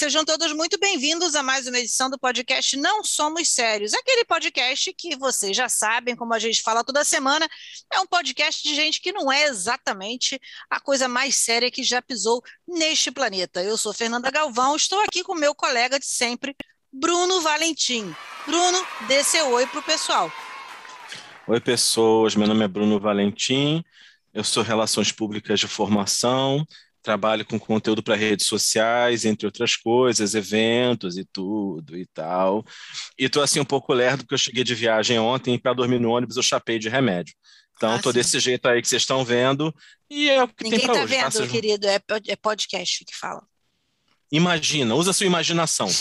sejam todos muito bem-vindos a mais uma edição do podcast Não Somos Sérios. Aquele podcast que vocês já sabem, como a gente fala toda semana, é um podcast de gente que não é exatamente a coisa mais séria que já pisou neste planeta. Eu sou Fernanda Galvão, estou aqui com meu colega de sempre, Bruno Valentim. Bruno, dê seu oi para o pessoal. Oi, pessoas. Meu nome é Bruno Valentim. Eu sou Relações Públicas de Formação trabalho com conteúdo para redes sociais, entre outras coisas, eventos e tudo e tal. E tô assim um pouco lerdo porque eu cheguei de viagem ontem e para dormir no ônibus eu chapei de remédio. Então, ah, tô sim. desse jeito aí que vocês estão vendo e é o que Ninguém tem para tá hoje. Ninguém tá vendo, querido, é, é podcast que fala. Imagina, usa a sua imaginação.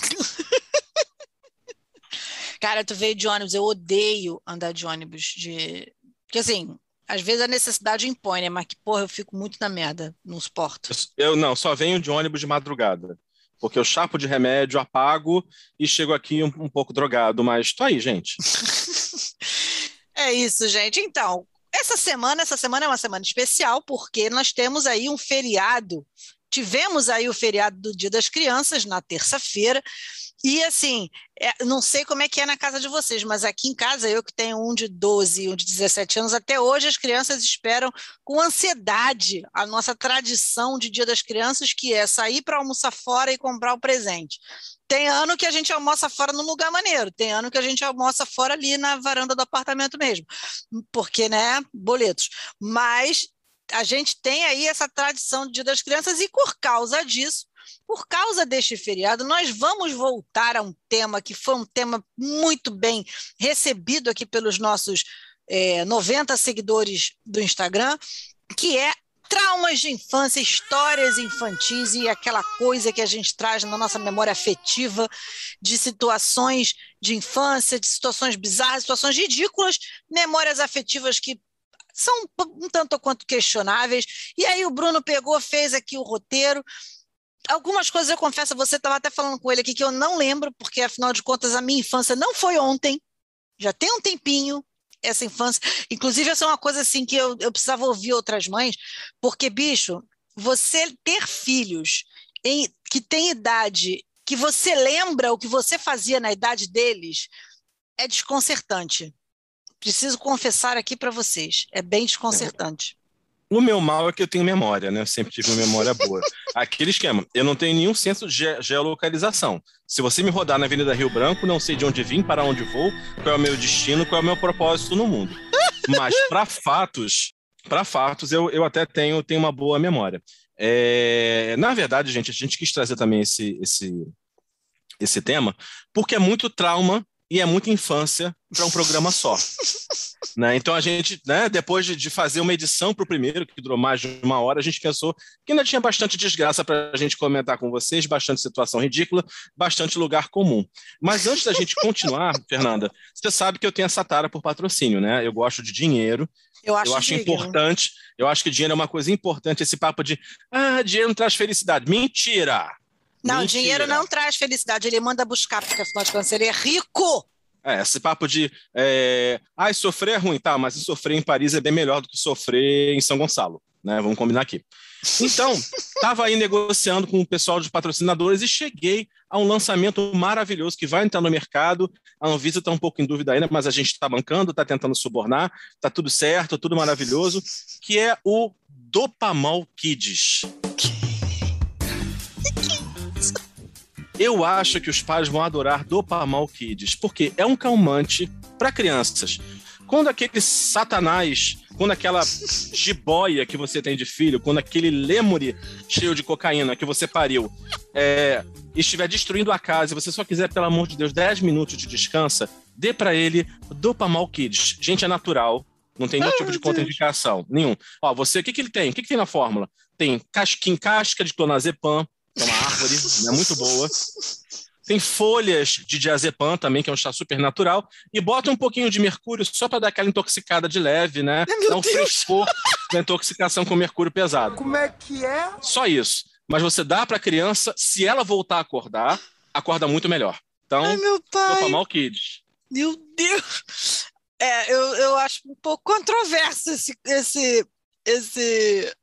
Cara, tu veio de ônibus, eu odeio andar de ônibus de porque assim, às vezes a necessidade impõe, né? Mas que, porra, eu fico muito na merda nos portos. Eu, eu não, só venho de ônibus de madrugada. Porque eu chapo de remédio, apago e chego aqui um, um pouco drogado. Mas tô aí, gente. é isso, gente. Então, essa semana, essa semana é uma semana especial, porque nós temos aí um feriado. Tivemos aí o feriado do Dia das Crianças na terça-feira, e assim, é, não sei como é que é na casa de vocês, mas aqui em casa, eu que tenho um de 12 e um de 17 anos, até hoje as crianças esperam com ansiedade a nossa tradição de Dia das Crianças, que é sair para almoçar fora e comprar o presente. Tem ano que a gente almoça fora num lugar maneiro, tem ano que a gente almoça fora ali na varanda do apartamento mesmo, porque, né, boletos. Mas a gente tem aí essa tradição de Dia das Crianças e por causa disso, por causa deste feriado, nós vamos voltar a um tema que foi um tema muito bem recebido aqui pelos nossos é, 90 seguidores do Instagram, que é traumas de infância, histórias infantis e aquela coisa que a gente traz na nossa memória afetiva de situações de infância, de situações bizarras, situações ridículas, memórias afetivas que são um tanto quanto questionáveis. E aí o Bruno pegou, fez aqui o roteiro algumas coisas eu confesso, você estava até falando com ele aqui que eu não lembro, porque afinal de contas a minha infância não foi ontem, já tem um tempinho essa infância. Inclusive, essa é uma coisa assim que eu, eu precisava ouvir outras mães, porque, bicho, você ter filhos em, que tem idade que você lembra o que você fazia na idade deles é desconcertante. Preciso confessar aqui para vocês, é bem desconcertante. O meu mal é que eu tenho memória, né? Eu sempre tive uma memória boa. Aquele esquema, eu não tenho nenhum senso de ge geolocalização. Se você me rodar na Avenida Rio Branco, não sei de onde vim, para onde vou, qual é o meu destino, qual é o meu propósito no mundo. Mas para fatos, para fatos, eu, eu até tenho, tenho uma boa memória. É, na verdade, gente, a gente quis trazer também esse, esse, esse tema, porque é muito trauma e é muita infância para um programa só. né? Então a gente, né, depois de, de fazer uma edição para o primeiro, que durou mais de uma hora, a gente pensou que ainda tinha bastante desgraça para a gente comentar com vocês, bastante situação ridícula, bastante lugar comum. Mas antes da gente continuar, Fernanda, você sabe que eu tenho essa tara por patrocínio, né? Eu gosto de dinheiro. Eu acho, eu acho importante. Eu acho que dinheiro é uma coisa importante. Esse papo de ah, dinheiro não traz felicidade. Mentira! Não, Mentira. dinheiro não traz felicidade, ele manda buscar, porque afinal de contas ele é rico. É, esse papo de é, ah, sofrer é ruim, tá, mas sofrer em Paris é bem melhor do que sofrer em São Gonçalo, né? Vamos combinar aqui. Então, estava aí negociando com o pessoal de patrocinadores e cheguei a um lançamento maravilhoso que vai entrar no mercado. A Anvisa está um pouco em dúvida ainda, mas a gente está bancando, está tentando subornar, está tudo certo, tudo maravilhoso, que é o Dopamol Kids. Eu acho que os pais vão adorar Dopamal Kids, porque é um calmante para crianças. Quando aquele satanás, quando aquela jiboia que você tem de filho, quando aquele lemure cheio de cocaína que você pariu é, estiver destruindo a casa e você só quiser, pelo amor de Deus, 10 minutos de descansa, dê para ele Dopamal Kids. Gente, é natural, não tem nenhum tipo de contraindicação, nenhum. Ó, você, o que, que ele tem? O que, que tem na fórmula? Tem casquinha, casca de clonazepam, que é uma árvore, é muito boa. Tem folhas de diazepam também, que é um chá super natural. E bota um pouquinho de mercúrio só para dar aquela intoxicada de leve, né? Meu Dá um Deus. frescor da intoxicação com mercúrio pesado. Como é que é? Só isso. Mas você dá para a criança, se ela voltar a acordar, acorda muito melhor. Então, Ai, meu pai. mal Kids. Meu Deus. É, eu, eu acho um pouco controverso esse, esse, esse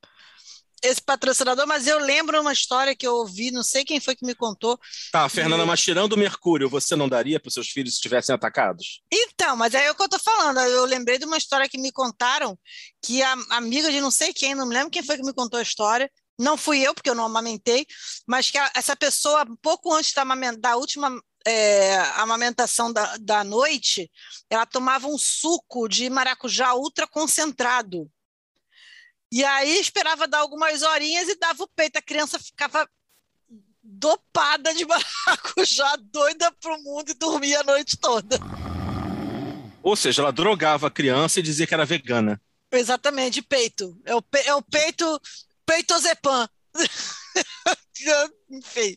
esse patrocinador, mas eu lembro uma história que eu ouvi, não sei quem foi que me contou. Tá, Fernanda, e... mas tirando o mercúrio, você não daria para os seus filhos se estivessem atacados? Então, mas é o que eu tô falando. Eu lembrei de uma história que me contaram, que a amiga de não sei quem, não me lembro quem foi que me contou a história, não fui eu, porque eu não amamentei, mas que a, essa pessoa, pouco antes da, da última é, amamentação da, da noite, ela tomava um suco de maracujá ultra concentrado. E aí esperava dar algumas horinhas e dava o peito. A criança ficava dopada de maracujá, doida pro mundo e dormia a noite toda. Ou seja, ela drogava a criança e dizia que era vegana. Exatamente, peito. É o, pe é o peito Peitozepam. Enfim.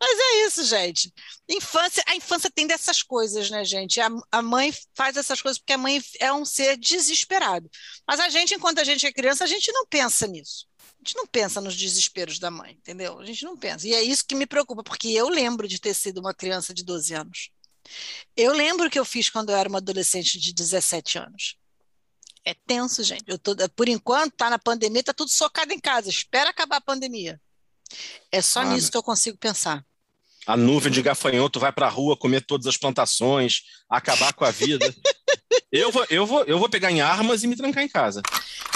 Mas é isso, gente. Infância, a infância tem dessas coisas, né, gente? A, a, mãe faz essas coisas porque a mãe é um ser desesperado. Mas a gente, enquanto a gente é criança, a gente não pensa nisso. A gente não pensa nos desesperos da mãe, entendeu? A gente não pensa. E é isso que me preocupa, porque eu lembro de ter sido uma criança de 12 anos. Eu lembro o que eu fiz quando eu era uma adolescente de 17 anos. É tenso, gente. Eu tô, por enquanto, tá na pandemia, tá tudo socado em casa. Espera acabar a pandemia. É só ah, nisso que eu consigo pensar. A nuvem de gafanhoto vai para a rua comer todas as plantações, acabar com a vida. eu, vou, eu, vou, eu vou pegar em armas e me trancar em casa.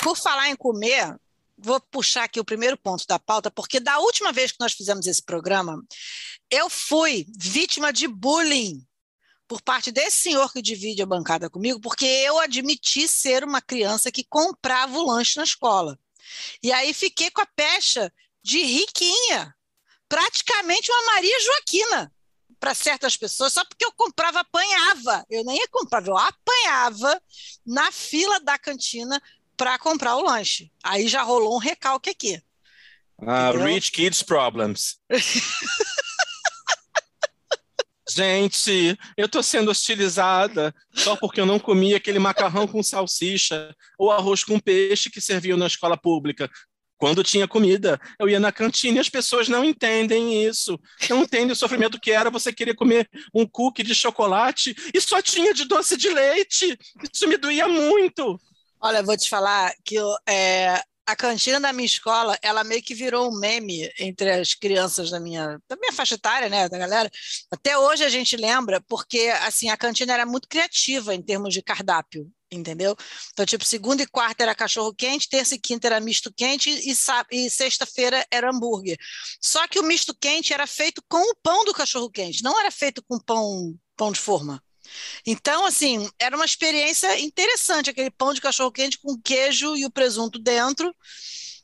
Por falar em comer, vou puxar aqui o primeiro ponto da pauta, porque da última vez que nós fizemos esse programa, eu fui vítima de bullying por parte desse senhor que divide a bancada comigo, porque eu admiti ser uma criança que comprava o lanche na escola. E aí fiquei com a pecha de riquinha, praticamente uma Maria Joaquina para certas pessoas, só porque eu comprava, apanhava. Eu nem ia comprar, eu apanhava na fila da cantina para comprar o lanche. Aí já rolou um recalque aqui. Uh, rich kids problems. Gente, eu tô sendo hostilizada só porque eu não comi aquele macarrão com salsicha ou arroz com peixe que serviam na escola pública. Quando tinha comida, eu ia na cantina e as pessoas não entendem isso. Não entendem o sofrimento que era você querer comer um cookie de chocolate e só tinha de doce de leite. Isso me doía muito. Olha, vou te falar que eu, é, a cantina da minha escola, ela meio que virou um meme entre as crianças da minha, da minha faixa etária, né, da galera. Até hoje a gente lembra, porque assim a cantina era muito criativa em termos de cardápio, entendeu? Então, tipo, segunda e quarta era cachorro quente, terça e quinta era misto quente e, e sexta-feira era hambúrguer. Só que o misto quente era feito com o pão do cachorro quente, não era feito com pão pão de forma. Então, assim, era uma experiência interessante, aquele pão de cachorro-quente com queijo e o presunto dentro.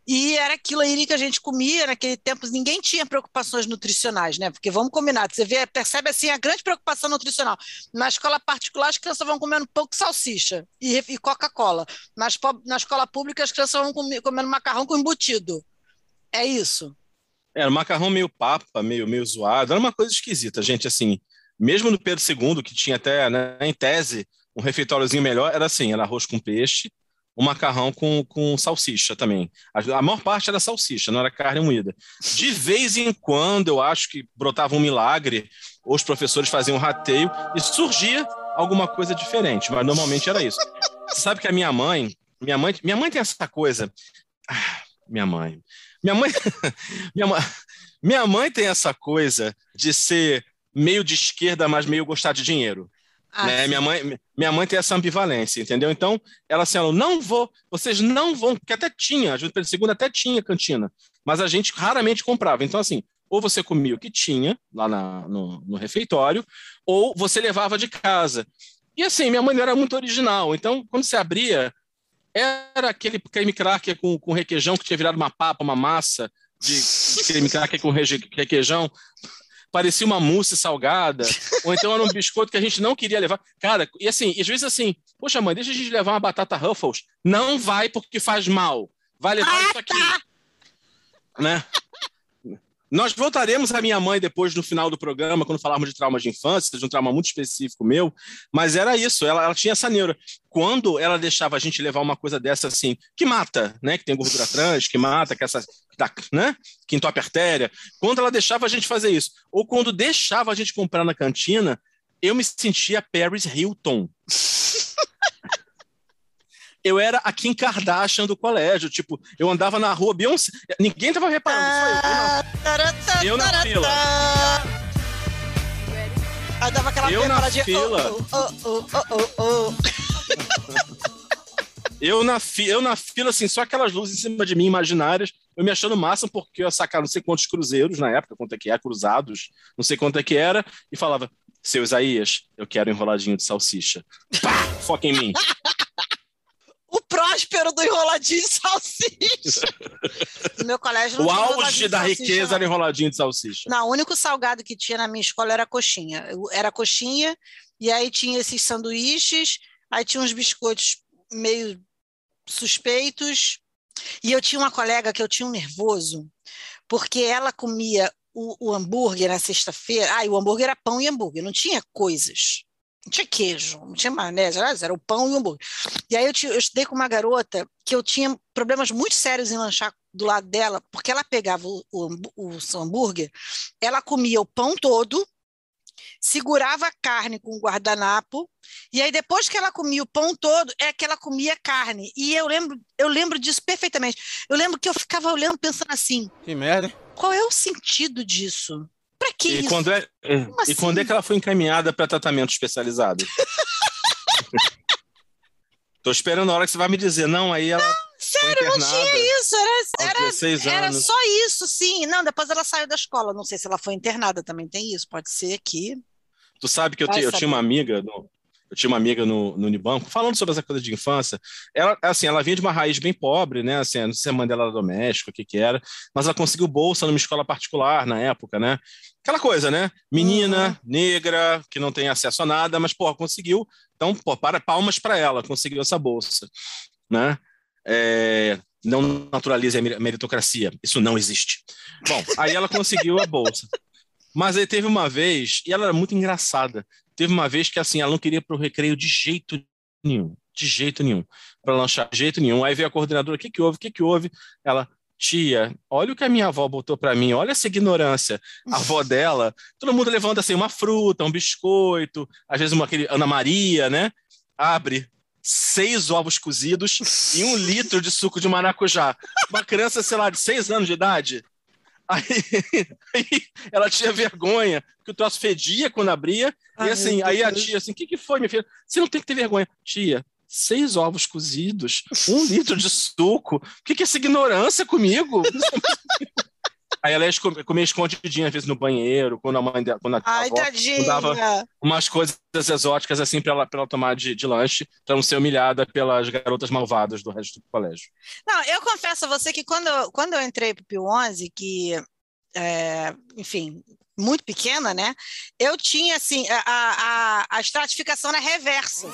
E era aquilo aí que a gente comia naquele tempo, ninguém tinha preocupações nutricionais, né? Porque vamos combinar, você vê, percebe assim a grande preocupação nutricional. Na escola particular, as crianças vão comendo pão com salsicha e, e Coca-Cola. Na escola pública, as crianças vão comendo macarrão com embutido. É isso. Era macarrão meio papa, meio, meio zoado, era uma coisa esquisita, gente, assim mesmo no Pedro II, que tinha até, né, em tese, um refeitóriozinho melhor, era assim, era arroz com peixe, um macarrão com, com salsicha também. A, a maior parte era salsicha, não era carne moída. De vez em quando, eu acho que brotava um milagre, os professores faziam um rateio e surgia alguma coisa diferente, mas normalmente era isso. Sabe que a minha mãe, minha mãe, minha mãe tem essa coisa. Ah, minha mãe. Minha mãe, minha mãe, minha mãe tem essa coisa de ser meio de esquerda, mas meio gostar de dinheiro. Ah, né? minha, mãe, minha mãe tem essa ambivalência, entendeu? Então, ela assim, ela, não vou, vocês não vão, porque até tinha, a Júlio Pedro II até tinha cantina, mas a gente raramente comprava. Então, assim, ou você comia o que tinha lá na, no, no refeitório, ou você levava de casa. E assim, minha mãe não era muito original, então, quando você abria, era aquele creme cracker com, com requeijão que tinha virado uma papa, uma massa de, de creme cracker com requeijão parecia uma mousse salgada, ou então era um biscoito que a gente não queria levar. Cara, e assim, e às vezes assim, poxa mãe, deixa a gente levar uma batata Ruffles. Não vai porque faz mal. Vai levar ah, isso aqui. Tá. Né? Nós voltaremos à minha mãe depois no final do programa, quando falarmos de traumas de infância, de um trauma muito específico meu, mas era isso, ela, ela tinha essa neura. Quando ela deixava a gente levar uma coisa dessa assim, que mata, né? Que tem gordura trans, que mata, que essa. né? Que entope artéria. Quando ela deixava a gente fazer isso, ou quando deixava a gente comprar na cantina, eu me sentia Paris Hilton. Eu era a Kim Kardashian do colégio. Tipo, eu andava na rua, Beyoncé. Ninguém tava reparando. Só eu, eu na, eu na fila. Aí dava aquela eu na fila. Oh, oh, oh, oh, eu, na fi, eu na fila, assim, só aquelas luzes em cima de mim, imaginárias, eu me achando massa porque eu ia sacar não sei quantos cruzeiros na época, quanto é que é, cruzados, não sei quanto é que era, e falava, seu Isaías, eu quero enroladinho de salsicha. Pá, foca em mim. próspero do enroladinho de salsicha. No meu colégio não O auge da salsicha, riqueza não. era enroladinho de salsicha. Não, o único salgado que tinha na minha escola era coxinha. Era coxinha, e aí tinha esses sanduíches, aí tinha uns biscoitos meio suspeitos. E eu tinha uma colega que eu tinha um nervoso, porque ela comia o, o hambúrguer na sexta-feira. Ah, e o hambúrguer era pão e hambúrguer, não tinha coisas. Não tinha queijo, não tinha maionese, era o pão e o hambúrguer. E aí eu, eu estudei com uma garota que eu tinha problemas muito sérios em lanchar do lado dela, porque ela pegava o, o, o hambúrguer, ela comia o pão todo, segurava a carne com o guardanapo, e aí depois que ela comia o pão todo, é que ela comia carne. E eu lembro, eu lembro disso perfeitamente. Eu lembro que eu ficava olhando pensando assim: Que merda. Qual é o sentido disso? Para que e isso? Quando é, assim? E quando é que ela foi encaminhada para tratamento especializado? Tô esperando a hora que você vai me dizer, não, aí ela. Não, sério, não tinha isso. Era, era, era só isso, sim. Não, depois ela saiu da escola. Não sei se ela foi internada, também tem isso. Pode ser que. Tu sabe que eu, te, eu tinha uma amiga no, eu tinha uma amiga no, no Unibanco, falando sobre essa coisa de infância. Ela, assim, ela vinha de uma raiz bem pobre, né? Assim, não sei se a mãe dela era doméstica, o que que era, mas ela conseguiu bolsa numa escola particular na época, né? Aquela coisa, né? Menina, uhum. negra, que não tem acesso a nada, mas, pô, conseguiu. Então, pô, para palmas para ela, conseguiu essa bolsa, né? É, não naturalize a meritocracia, isso não existe. Bom, aí ela conseguiu a bolsa. Mas aí teve uma vez, e ela era muito engraçada, Teve uma vez que assim, ela não queria para o recreio de jeito nenhum, de jeito nenhum, para lanchar de jeito nenhum. Aí veio a coordenadora, o que que houve? O que que houve? Ela, tia, olha o que a minha avó botou para mim, olha essa ignorância. A avó dela, todo mundo levanta assim uma fruta, um biscoito, às vezes uma aquele Ana Maria, né? Abre seis ovos cozidos e um litro de suco de maracujá. Uma criança, sei lá, de seis anos de idade. Aí, aí, ela tinha vergonha, que o troço fedia quando abria. Ai, e assim, aí a tia assim, o que, que foi, minha filha? Você não tem que ter vergonha. Tia, seis ovos cozidos, um litro de suco. O que, que é essa ignorância comigo? Aí ela ia comer escondidinha, às vezes, no banheiro, quando a mãe dela, quando a Ai, avó dava umas coisas exóticas assim para ela, ela tomar de, de lanche, para não ser humilhada pelas garotas malvadas do resto do colégio. Não, eu confesso a você que quando, quando eu entrei para o Pio 11, que, é, enfim, muito pequena, né? Eu tinha, assim, a, a, a estratificação na reversa.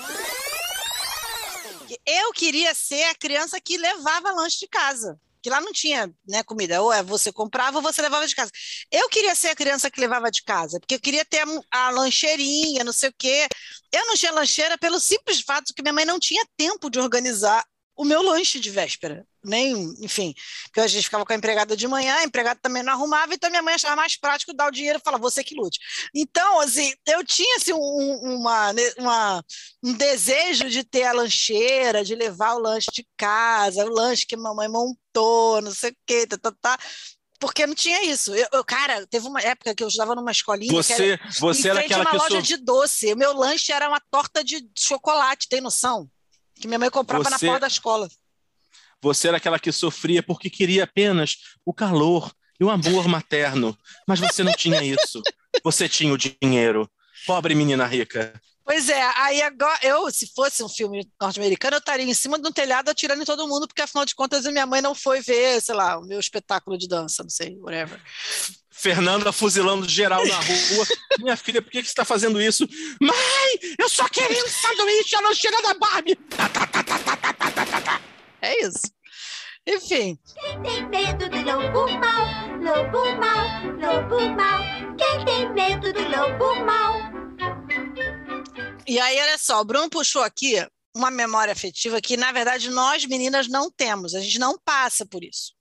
Eu queria ser a criança que levava lanche de casa que lá não tinha né, comida, ou é você comprava ou você levava de casa. Eu queria ser a criança que levava de casa, porque eu queria ter a, a lancheirinha, não sei o quê. Eu não tinha lancheira pelo simples fato de que minha mãe não tinha tempo de organizar o meu lanche de véspera. Nem, enfim, porque a gente ficava com a empregada de manhã, a empregada também não arrumava, então minha mãe achava mais prático dar o dinheiro e falar, você que lute. Então, assim, eu tinha assim, um, uma, né, uma, um desejo de ter a lancheira, de levar o lanche de casa, o lanche que mamãe montou, não sei o quê, tá, tá, tá porque não tinha isso. Eu, eu, cara, teve uma época que eu estava numa escolinha você, era, você era aquela uma que loja de doce. O meu lanche era uma torta de chocolate, tem noção? Que minha mãe comprava você, na porta da escola. Você era aquela que sofria porque queria apenas o calor e o amor materno, mas você não tinha isso. Você tinha o dinheiro. Pobre menina rica. Pois é, aí agora, eu, se fosse um filme norte-americano, eu estaria em cima de um telhado atirando em todo mundo, porque afinal de contas minha mãe não foi ver, sei lá, o meu espetáculo de dança, não sei, whatever. Fernanda fuzilando geral na rua. Minha filha, por que, que você está fazendo isso? Mãe, eu só queria um sanduíche a lancheira da Barbie. É isso. Enfim. Quem tem medo do lobo mal, lobo mal, lobo mal. Quem tem medo do lobo mal. E aí, olha só, o Bruno puxou aqui uma memória afetiva que, na verdade, nós meninas não temos, a gente não passa por isso.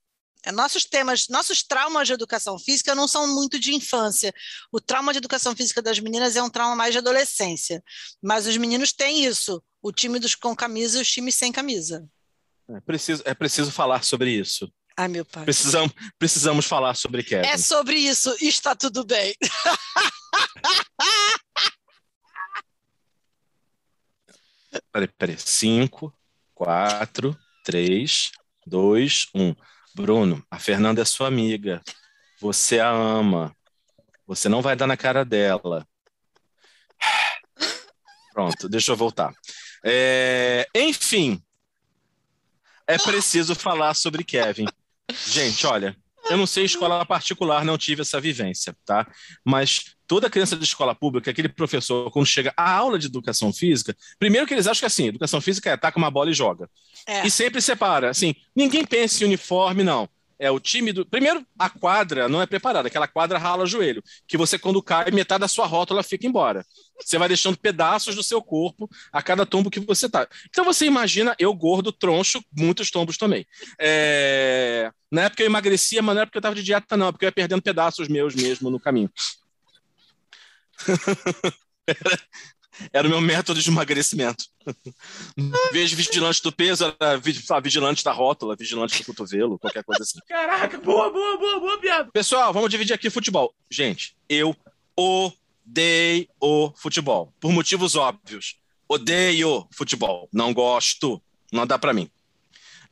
É, nossos temas, nossos traumas de educação física não são muito de infância. O trauma de educação física das meninas é um trauma mais de adolescência. Mas os meninos têm isso: o time dos com camisa e os times sem camisa. É preciso, é preciso falar sobre isso. Ai, meu pai. Precisamos, precisamos falar sobre Kevin. É sobre isso, está tudo bem. Peraí, peraí. Cinco, quatro, três, dois, um. Bruno, a Fernanda é sua amiga. Você a ama. Você não vai dar na cara dela. Pronto, deixa eu voltar. É, enfim, é preciso falar sobre Kevin. Gente, olha, eu não sei escola particular, não tive essa vivência, tá? Mas toda criança de escola pública, aquele professor, quando chega à aula de educação física, primeiro que eles acham que assim, educação física é taca uma bola e joga. É. E sempre separa, assim, ninguém pensa em uniforme, não. É o time do. Primeiro, a quadra não é preparada, aquela quadra rala o joelho, que você, quando cai, metade da sua rótula fica embora. Você vai deixando pedaços do seu corpo a cada tombo que você tá. Então você imagina, eu gordo, troncho, muitos tombos também. É... Na época eu emagrecia, mas não é porque eu tava de dieta, não, é porque eu ia perdendo pedaços meus mesmo no caminho. Era o meu método de emagrecimento. Em vez de vigilante do peso, era vi- vigilante da rótula, vigilante do cotovelo, qualquer coisa assim. Caraca, boa, boa, boa, boa piada. Pessoal, vamos dividir aqui futebol. Gente, eu odeio o futebol. Por motivos óbvios. Odeio futebol. Não gosto. Não dá pra mim.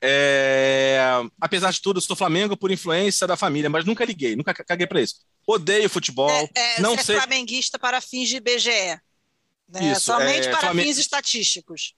É, Apesar de tudo, eu sou Flamengo por influência da família, mas nunca liguei, nunca caguei pra isso. Odeio futebol. É, é, não você sei. é flamenguista para fins de BGE. Né? Isso, Somente é, para fins estatísticos.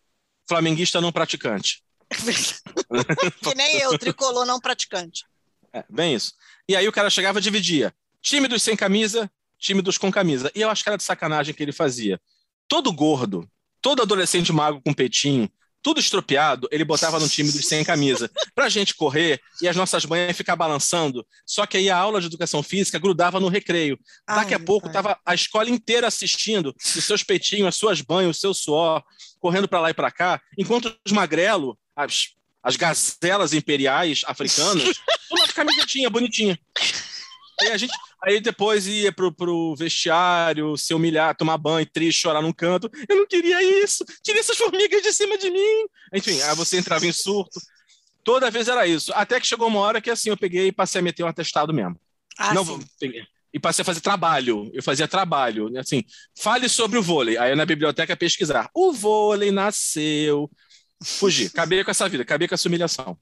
Flamenguista não praticante. que nem eu, tricolor não praticante. É, bem isso. E aí o cara chegava e dividia. Time dos sem camisa, time dos com camisa. E eu acho que era de sacanagem que ele fazia. Todo gordo, todo adolescente magro com peitinho, tudo estropiado, ele botava no time dos sem camisa. Pra gente correr e as nossas manhãs ficar balançando. Só que aí a aula de educação física grudava no recreio. Daqui Ai, a pouco pai. tava a escola inteira assistindo os seus peitinhos, as suas banhas, o seu suor, correndo pra lá e pra cá, enquanto os magrelo, as, as gazelas imperiais africanas, uma camisetinha bonitinha. Aí a gente, aí depois ia pro, pro vestiário, se humilhar, tomar banho, triste, chorar num canto. Eu não queria isso. Tira essas formigas de cima de mim. Enfim, aí você entrava em surto. Toda vez era isso. Até que chegou uma hora que assim eu peguei e passei a meter um atestado mesmo. Ah, não, sim. peguei. E passei a fazer trabalho. Eu fazia trabalho. Assim, fale sobre o vôlei. Aí na biblioteca pesquisar. O vôlei nasceu. Fugi. Acabei com essa vida, acabei com essa humilhação.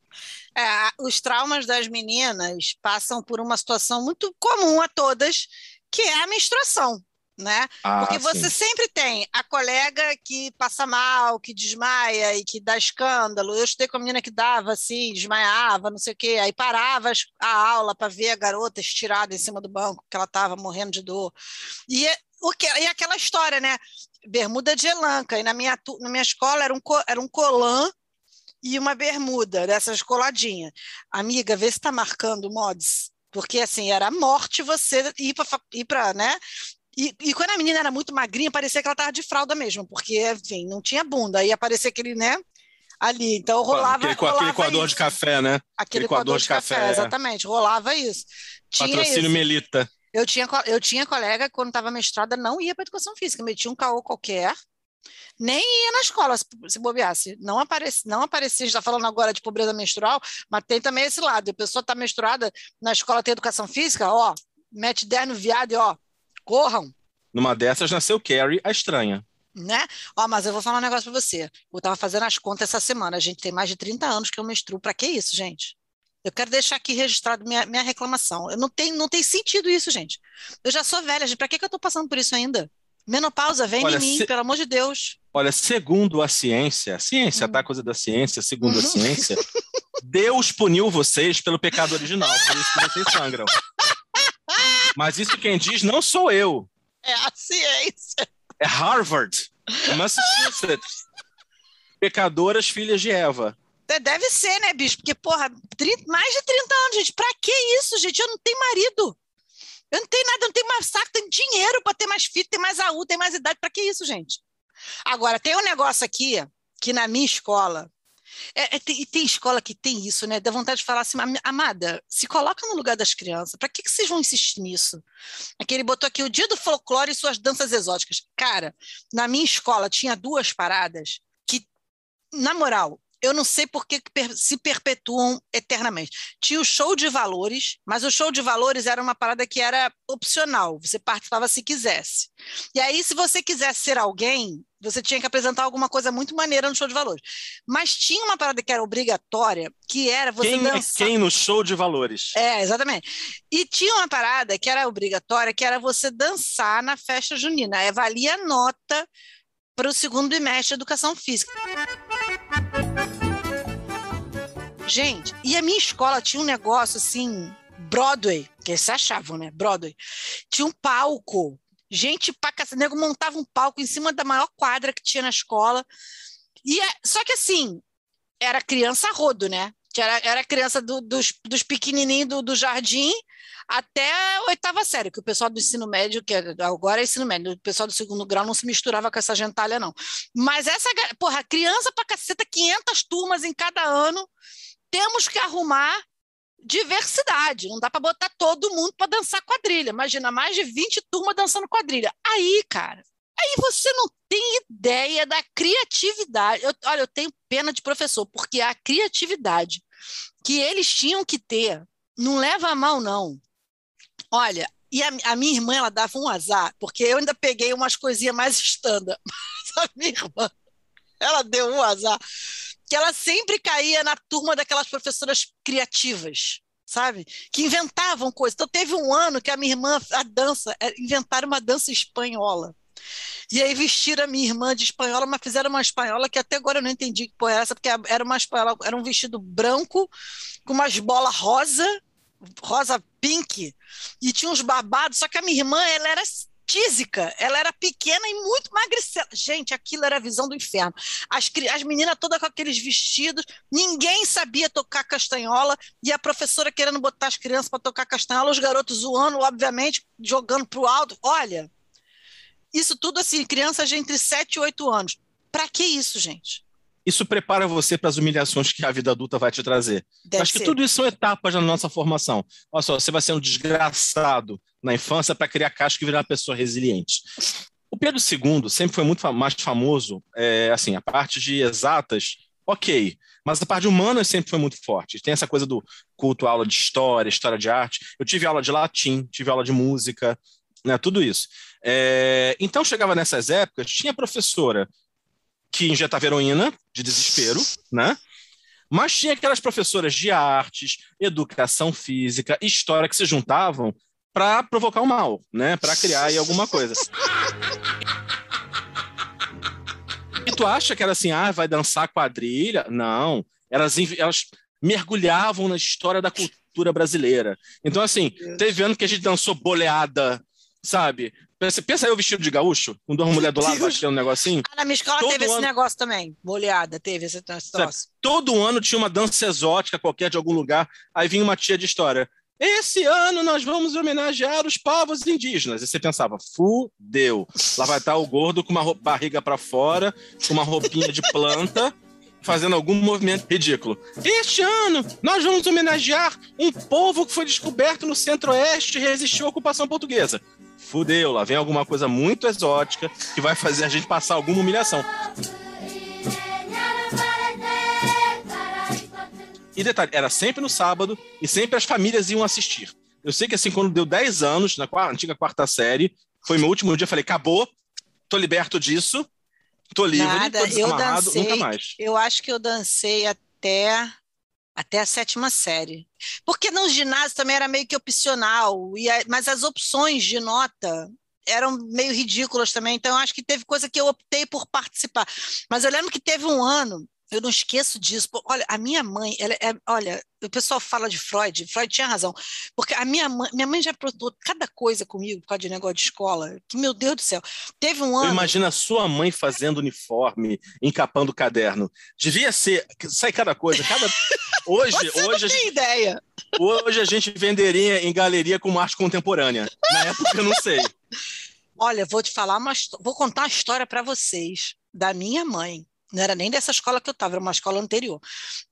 É, os traumas das meninas passam por uma situação muito comum a todas, que é a menstruação, né? Ah, Porque você sim. sempre tem a colega que passa mal, que desmaia e que dá escândalo. Eu estudei com a menina que dava assim, desmaiava, não sei o quê, aí parava a aula para ver a garota estirada em cima do banco, que ela estava morrendo de dor. E, é- o que, e aquela história, né? Bermuda de elanca. E na minha, na minha escola era um, era um colã e uma bermuda dessas coladinhas. Amiga, vê se está marcando mods. Porque assim, era morte você ir para ir né? E, e quando a menina era muito magrinha, parecia que ela estava de fralda mesmo, porque, enfim, não tinha bunda, ia aparecer aquele, né? Ali. Então rolava. aquele, rolava aquele coador de isso. café, né? Aquele coador de café, exatamente, rolava isso. Tinha Patrocínio isso. Melita. Eu tinha, eu tinha colega que, quando estava mestrada, não ia para educação física, metia um caô qualquer, nem ia na escola se, se bobeasse. Não aparecia, não aparecia, a gente está falando agora de pobreza menstrual, mas tem também esse lado. A pessoa está menstruada, na escola tem educação física, ó, mete 10 no viado e ó, corram. Numa dessas nasceu Carrie, a estranha. Né? Ó, mas eu vou falar um negócio para você. Eu estava fazendo as contas essa semana. A gente tem mais de 30 anos que eu menstruo. Para que isso, gente? Eu quero deixar aqui registrado minha, minha reclamação. Eu não tem, não tem sentido isso, gente. Eu já sou velha, gente. Para que, que eu estou passando por isso ainda? Menopausa, vem Olha, de mim, se- pelo amor de Deus. Olha, segundo a ciência, a ciência, Hum. tá? Coisa da ciência, segundo a Uhum. ciência, Deus puniu vocês pelo pecado original, por isso que vocês sangram. Mas isso quem diz não sou eu, É a ciência. é Harvard, Massachusetts. Pecadoras filhas de Eva. Deve ser, né, bicho? Porque, porra, 30 mais de 30 anos, gente. Pra que isso, gente? Eu não tenho marido. Eu não tenho nada, eu não tenho mais saco, tenho dinheiro para ter mais filho, ter mais saúde, ter mais idade. Pra que isso, gente? Agora, tem um negócio aqui, que na minha escola, É, é, tem, e tem escola que tem isso, né? Dá vontade de falar assim, "Am- amada, se coloca no lugar das crianças. Para que, que vocês vão insistir nisso? Aquele botou aqui o dia do folclore e suas danças exóticas. Cara, na minha escola tinha duas paradas que, na moral, eu não sei por que se perpetuam eternamente. Tinha o show de valores, mas o show de valores era uma parada que era opcional, você participava se quisesse. E aí, se você quisesse ser alguém, você tinha que apresentar alguma coisa muito maneira no show de valores. Mas tinha uma parada que era obrigatória, que era você Quem é dançar. quem no show de valores? É, exatamente. E tinha uma parada que era obrigatória, que era você dançar na festa junina. É, valia nota para o segundo bimestre de educação física. Gente, e a minha escola tinha um negócio assim, Broadway, que eles achavam, né? Broadway. Tinha um palco. Gente pra cacete, nego montava um palco em cima da maior quadra que tinha na escola. E é- só que assim, era criança rodo, né? Era, era criança do- dos, dos pequenininhos do, do jardim até a oitava série, que o pessoal do ensino médio, que é- agora é ensino médio, o pessoal do segundo grau não se misturava com essa gentalha, não. Mas essa, porra, criança pra caceta, 500 turmas em cada ano, temos que arrumar diversidade, não dá para botar todo mundo para dançar quadrilha. Imagina, mais de 20 turmas dançando quadrilha. Aí, cara, aí você não tem ideia da criatividade. Eu- olha, eu tenho pena de professor, porque a criatividade que eles tinham que ter não leva a mal, não. Olha, e a, a minha irmã, ela dava um azar, porque eu ainda peguei umas coisinhas mais standard, mas a minha irmã, ela deu um azar, que ela sempre caía na turma daquelas professoras criativas, sabe? Que inventavam coisas. Então, teve um ano que a minha irmã, a dança, é, inventaram uma dança espanhola. E aí vestiram a minha irmã de espanhola, mas fizeram uma espanhola que até agora eu não entendi que porra era essa, porque era uma espanhola, era um vestido branco com umas bolas rosa, rosa pink, e tinha uns babados, só que a minha irmã, ela era tísica, ela era pequena e muito magricela. Gente, aquilo era a visão do inferno. As, as meninas todas com aqueles vestidos, ninguém sabia tocar castanhola, e a professora querendo botar as crianças para tocar castanhola, os garotos zoando, obviamente, jogando para o alto. Olha, isso tudo assim, crianças de entre 7 e 8 anos. Para que isso, gente? Isso prepara você para as humilhações que a vida adulta vai te trazer. Deve Acho que ser. tudo isso são etapas na nossa formação. Olha só, você vai ser um desgraçado na infância para criar casco e virar uma pessoa resiliente. O Pedro II sempre foi muito mais famoso, é, assim, a parte de exatas, ok, mas a parte de humanas sempre foi muito forte. Tem essa coisa do culto, aula de história, história de arte. Eu tive aula de latim, tive aula de música, né, tudo isso. É, então chegava nessas épocas, tinha professora que injetava heroína de desespero, né? Mas tinha aquelas professoras de artes, educação física, história que se juntavam para provocar o mal, né? Para criar aí alguma coisa. E tu acha que era assim, ah, vai dançar quadrilha? Não, elas, elas mergulhavam na história da cultura brasileira. Então, assim, teve ano que a gente dançou boleada, sabe? Pensa, pensa aí o vestido de gaúcho, com duas mulheres do lado batendo um negocinho. Ah, na minha escola Todo teve esse ano- negócio também. Boleada, teve esse, esse troço. todo ano tinha uma dança exótica qualquer de algum lugar, aí vinha uma tia de história. Esse ano nós vamos homenagear os povos indígenas. E você pensava, fudeu. Lá vai estar o gordo com uma barriga para fora, com uma roupinha de planta, fazendo algum movimento ridículo. Este ano nós vamos homenagear um povo que foi descoberto no centro-oeste e resistiu à ocupação portuguesa. Fudeu, lá vem alguma coisa muito exótica que vai fazer a gente passar alguma humilhação. E detalhe, era sempre no sábado e sempre as famílias iam assistir. Eu sei que assim, quando deu 10 anos, na qua- antiga quarta série, foi meu último dia, eu falei, acabou, tô liberto disso, tô livre, Nada, tô eu dancei. nunca mais. Eu acho que eu dancei até até a sétima série. Porque no ginásio também era meio que opcional, e a- mas as opções de nota eram meio ridículas também, então acho que teve coisa que eu optei por participar. Mas eu lembro que teve um ano, eu não esqueço disso. olha, a minha mãe, ela é, olha, o pessoal fala de Freud, Freud tinha razão, porque a minha mãe, minha mãe já aprontou cada coisa comigo por causa de negócio de escola, que meu Deus do céu. Teve um ano, imagino a sua mãe fazendo uniforme, encapando caderno. Devia ser, sai cada coisa, cada... Hoje, você não hoje, a gente, tem ideia. hoje a gente venderia em galeria como arte contemporânea. Na época eu não sei. Olha, vou te falar uma, vou contar uma história para vocês da minha mãe. Não era nem dessa escola que eu estava, era uma escola anterior.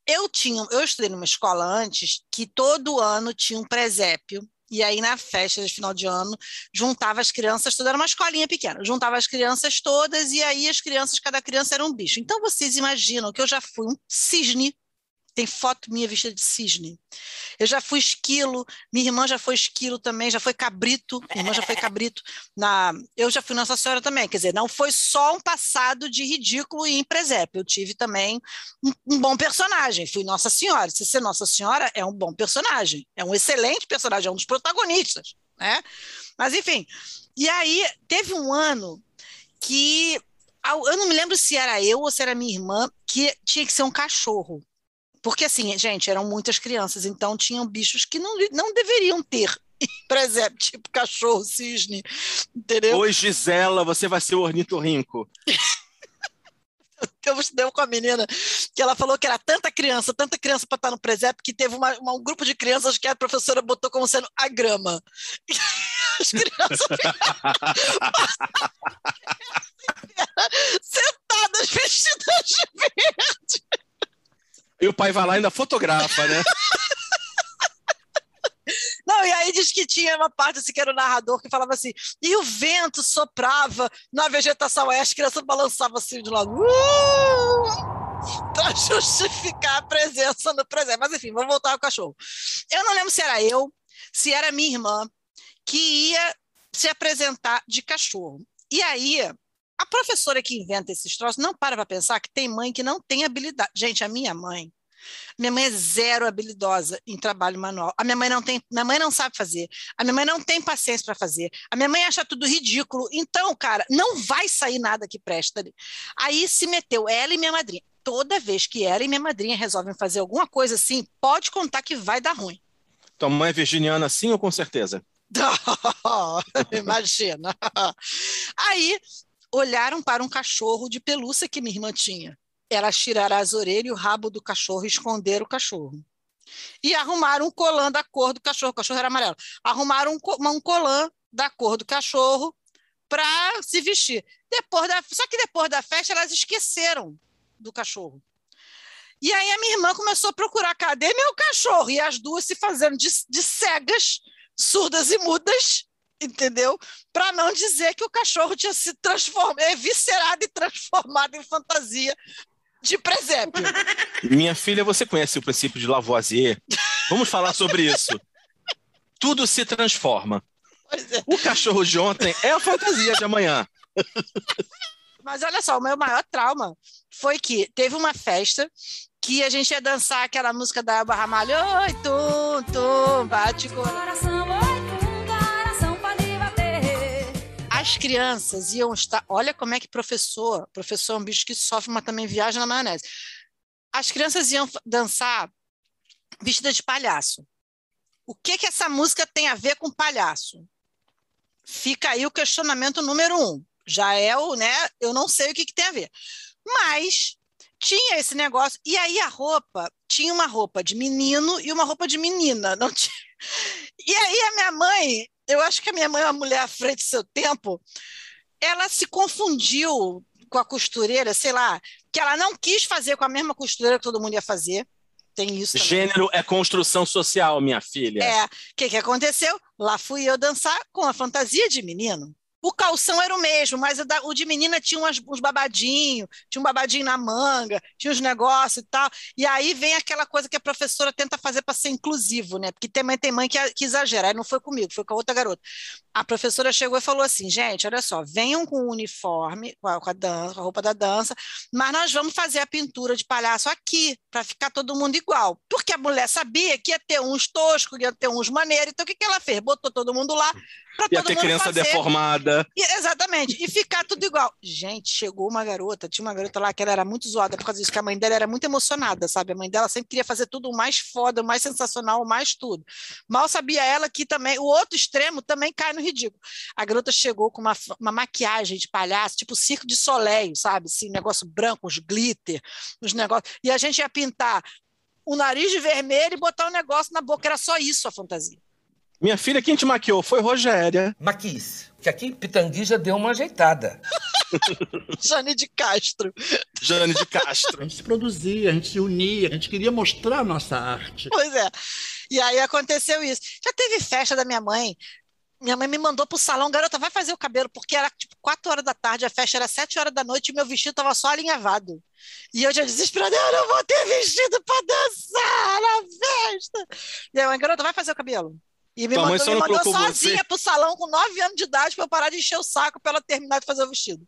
Eu tinha, eu estudei numa escola antes que todo ano tinha um presépio e aí, na festa de final de ano, juntava as crianças todas, era uma escolinha pequena, juntava as crianças todas, e aí as crianças, cada criança era um bicho. Então, vocês imaginam que eu já fui um cisne tem foto minha vestida de cisne. Eu já fui esquilo, minha irmã já foi esquilo também, já foi cabrito, minha irmã já foi cabrito. Na, eu já fui Nossa Senhora também, quer dizer, não foi só um passado de ridículo e em presépio, eu tive também um, um bom personagem, fui Nossa Senhora. Se ser Nossa Senhora é um bom personagem, é um excelente personagem, é um dos protagonistas, né? Mas enfim, e aí teve um ano que eu não me lembro se era eu ou se era minha irmã, que tinha que ser um cachorro. Porque, assim, gente, eram muitas crianças, então tinham bichos que não, não deveriam ter. Por exemplo, tipo cachorro, cisne, entendeu? Oi, Gisela, você vai ser o ornitorrinco. eu estudei com a menina que ela falou que era tanta criança, tanta criança para estar no presépio, que teve uma, uma, um grupo de crianças que a professora botou como sendo a grama. As crianças sentadas vestidas de verde. E o pai vai lá e ainda fotografa, né? Não, e aí diz que tinha uma parte assim, que era o narrador que falava assim, e o vento soprava na vegetação, aí as crianças balançavam assim de lado. Uh! para justificar a presença no presente. Mas enfim, vamos voltar ao cachorro. Eu não lembro se era eu, se era minha irmã, que ia se apresentar de cachorro. E aí, a professora que inventa esses troços não para para pensar que tem mãe que não tem habilidade. Gente, a minha mãe, minha mãe é zero habilidosa em trabalho manual. A minha mãe não tem, minha mãe não sabe fazer. A minha mãe não tem paciência para fazer. A minha mãe acha tudo ridículo. Então, cara, não vai sair nada que presta ali. Aí se meteu ela e minha madrinha. Toda vez que ela e minha madrinha resolvem fazer alguma coisa assim, pode contar que vai dar ruim. Tua mãe é virginiana sim ou com certeza? Imagina. Aí olharam para um cachorro de pelúcia que minha irmã tinha. Elas tiraram as orelhas e o rabo do cachorro e o cachorro. E arrumaram um colã da cor do cachorro, o cachorro era amarelo. Arrumaram um, um colã da cor do cachorro para se vestir. Depois da, só que depois da festa elas esqueceram do cachorro. E aí a minha irmã começou a procurar, cadê meu cachorro? E as duas se fazendo de, de cegas, surdas e mudas, entendeu? Para não dizer que o cachorro tinha se transformado, é viscerado e transformado em fantasia de presépio. Minha filha, você conhece o princípio de Lavoisier? Vamos falar sobre isso. Tudo se transforma. É. O cachorro de ontem é a fantasia de amanhã. Mas olha só, o meu maior trauma foi que teve uma festa que a gente ia dançar aquela música da Barra Ramalho, oi, tum, tum, bate coração, as crianças iam estar. Olha como é que professor, professor é um bicho que sofre, mas também viaja na maionese. As crianças iam dançar vestidas de palhaço. O que, que essa música tem a ver com palhaço? Fica aí o questionamento número um. Já é o, né? Eu não sei o que, que tem a ver. Mas tinha esse negócio. E aí a roupa tinha uma roupa de menino e uma roupa de menina. Não tinha... E aí a minha mãe eu acho que a minha mãe é uma mulher à frente do seu tempo. Ela se confundiu com a costureira, sei lá, que ela não quis fazer com a mesma costureira que todo mundo ia fazer. Tem isso. Também. Gênero é construção social, minha filha. É. O que, que aconteceu? Lá fui eu dançar com a fantasia de menino. O calção era o mesmo, mas o, de menina tinha umas, uns babadinhos, tinha um babadinho na manga, tinha uns negócios e tal. E aí vem aquela coisa que a professora tenta fazer para ser inclusivo, né? Porque tem mãe, tem mãe que, que exagera. Aí não foi comigo, foi com a outra garota. A professora chegou e falou assim: gente, olha só, venham com o uniforme, com a, com a, dança, com a roupa da dança, mas nós vamos fazer a pintura de palhaço aqui, para ficar todo mundo igual. Porque a mulher sabia que ia ter uns toscos, ia ter uns maneiros. Então o que, que ela fez? Botou todo mundo lá para todo ter mundo criança fazer. deformada. E, exatamente. E ficar tudo igual. Gente, chegou uma garota, tinha uma garota lá que ela era muito zoada por causa disso, que a mãe dela era muito emocionada, sabe? A mãe dela sempre queria fazer tudo o mais foda, o mais sensacional, o mais tudo. Mal sabia ela que também, o outro extremo também cai no ridículo. A garota chegou com uma, uma maquiagem de palhaço, tipo circo de soleil, sabe? Assim, negócio branco, os glitter, os negócios. E a gente ia pintar o nariz de vermelho e botar um negócio na boca. Era só isso a fantasia. Minha filha, quem te maquiou foi Rogéria. Maquis, que aqui em Pitangui já deu uma ajeitada. Jane de Castro. Jane de Castro. A gente se produzia, a gente se unia, a gente queria mostrar a nossa arte. Pois é. E aí aconteceu isso. Já teve festa da minha mãe. Minha mãe me mandou pro salão, garota, vai fazer o cabelo, porque era tipo 4 horas da tarde, a festa era 7 horas da noite e meu vestido tava só alinhavado. E eu já desesperada, eu não vou ter vestido para dançar na festa. E a mãe, garota, vai fazer o cabelo. E me Tua mãe mandou, só me mandou sozinha você. pro salão com 9 anos de idade para eu parar de encher o saco para ela terminar de fazer o vestido.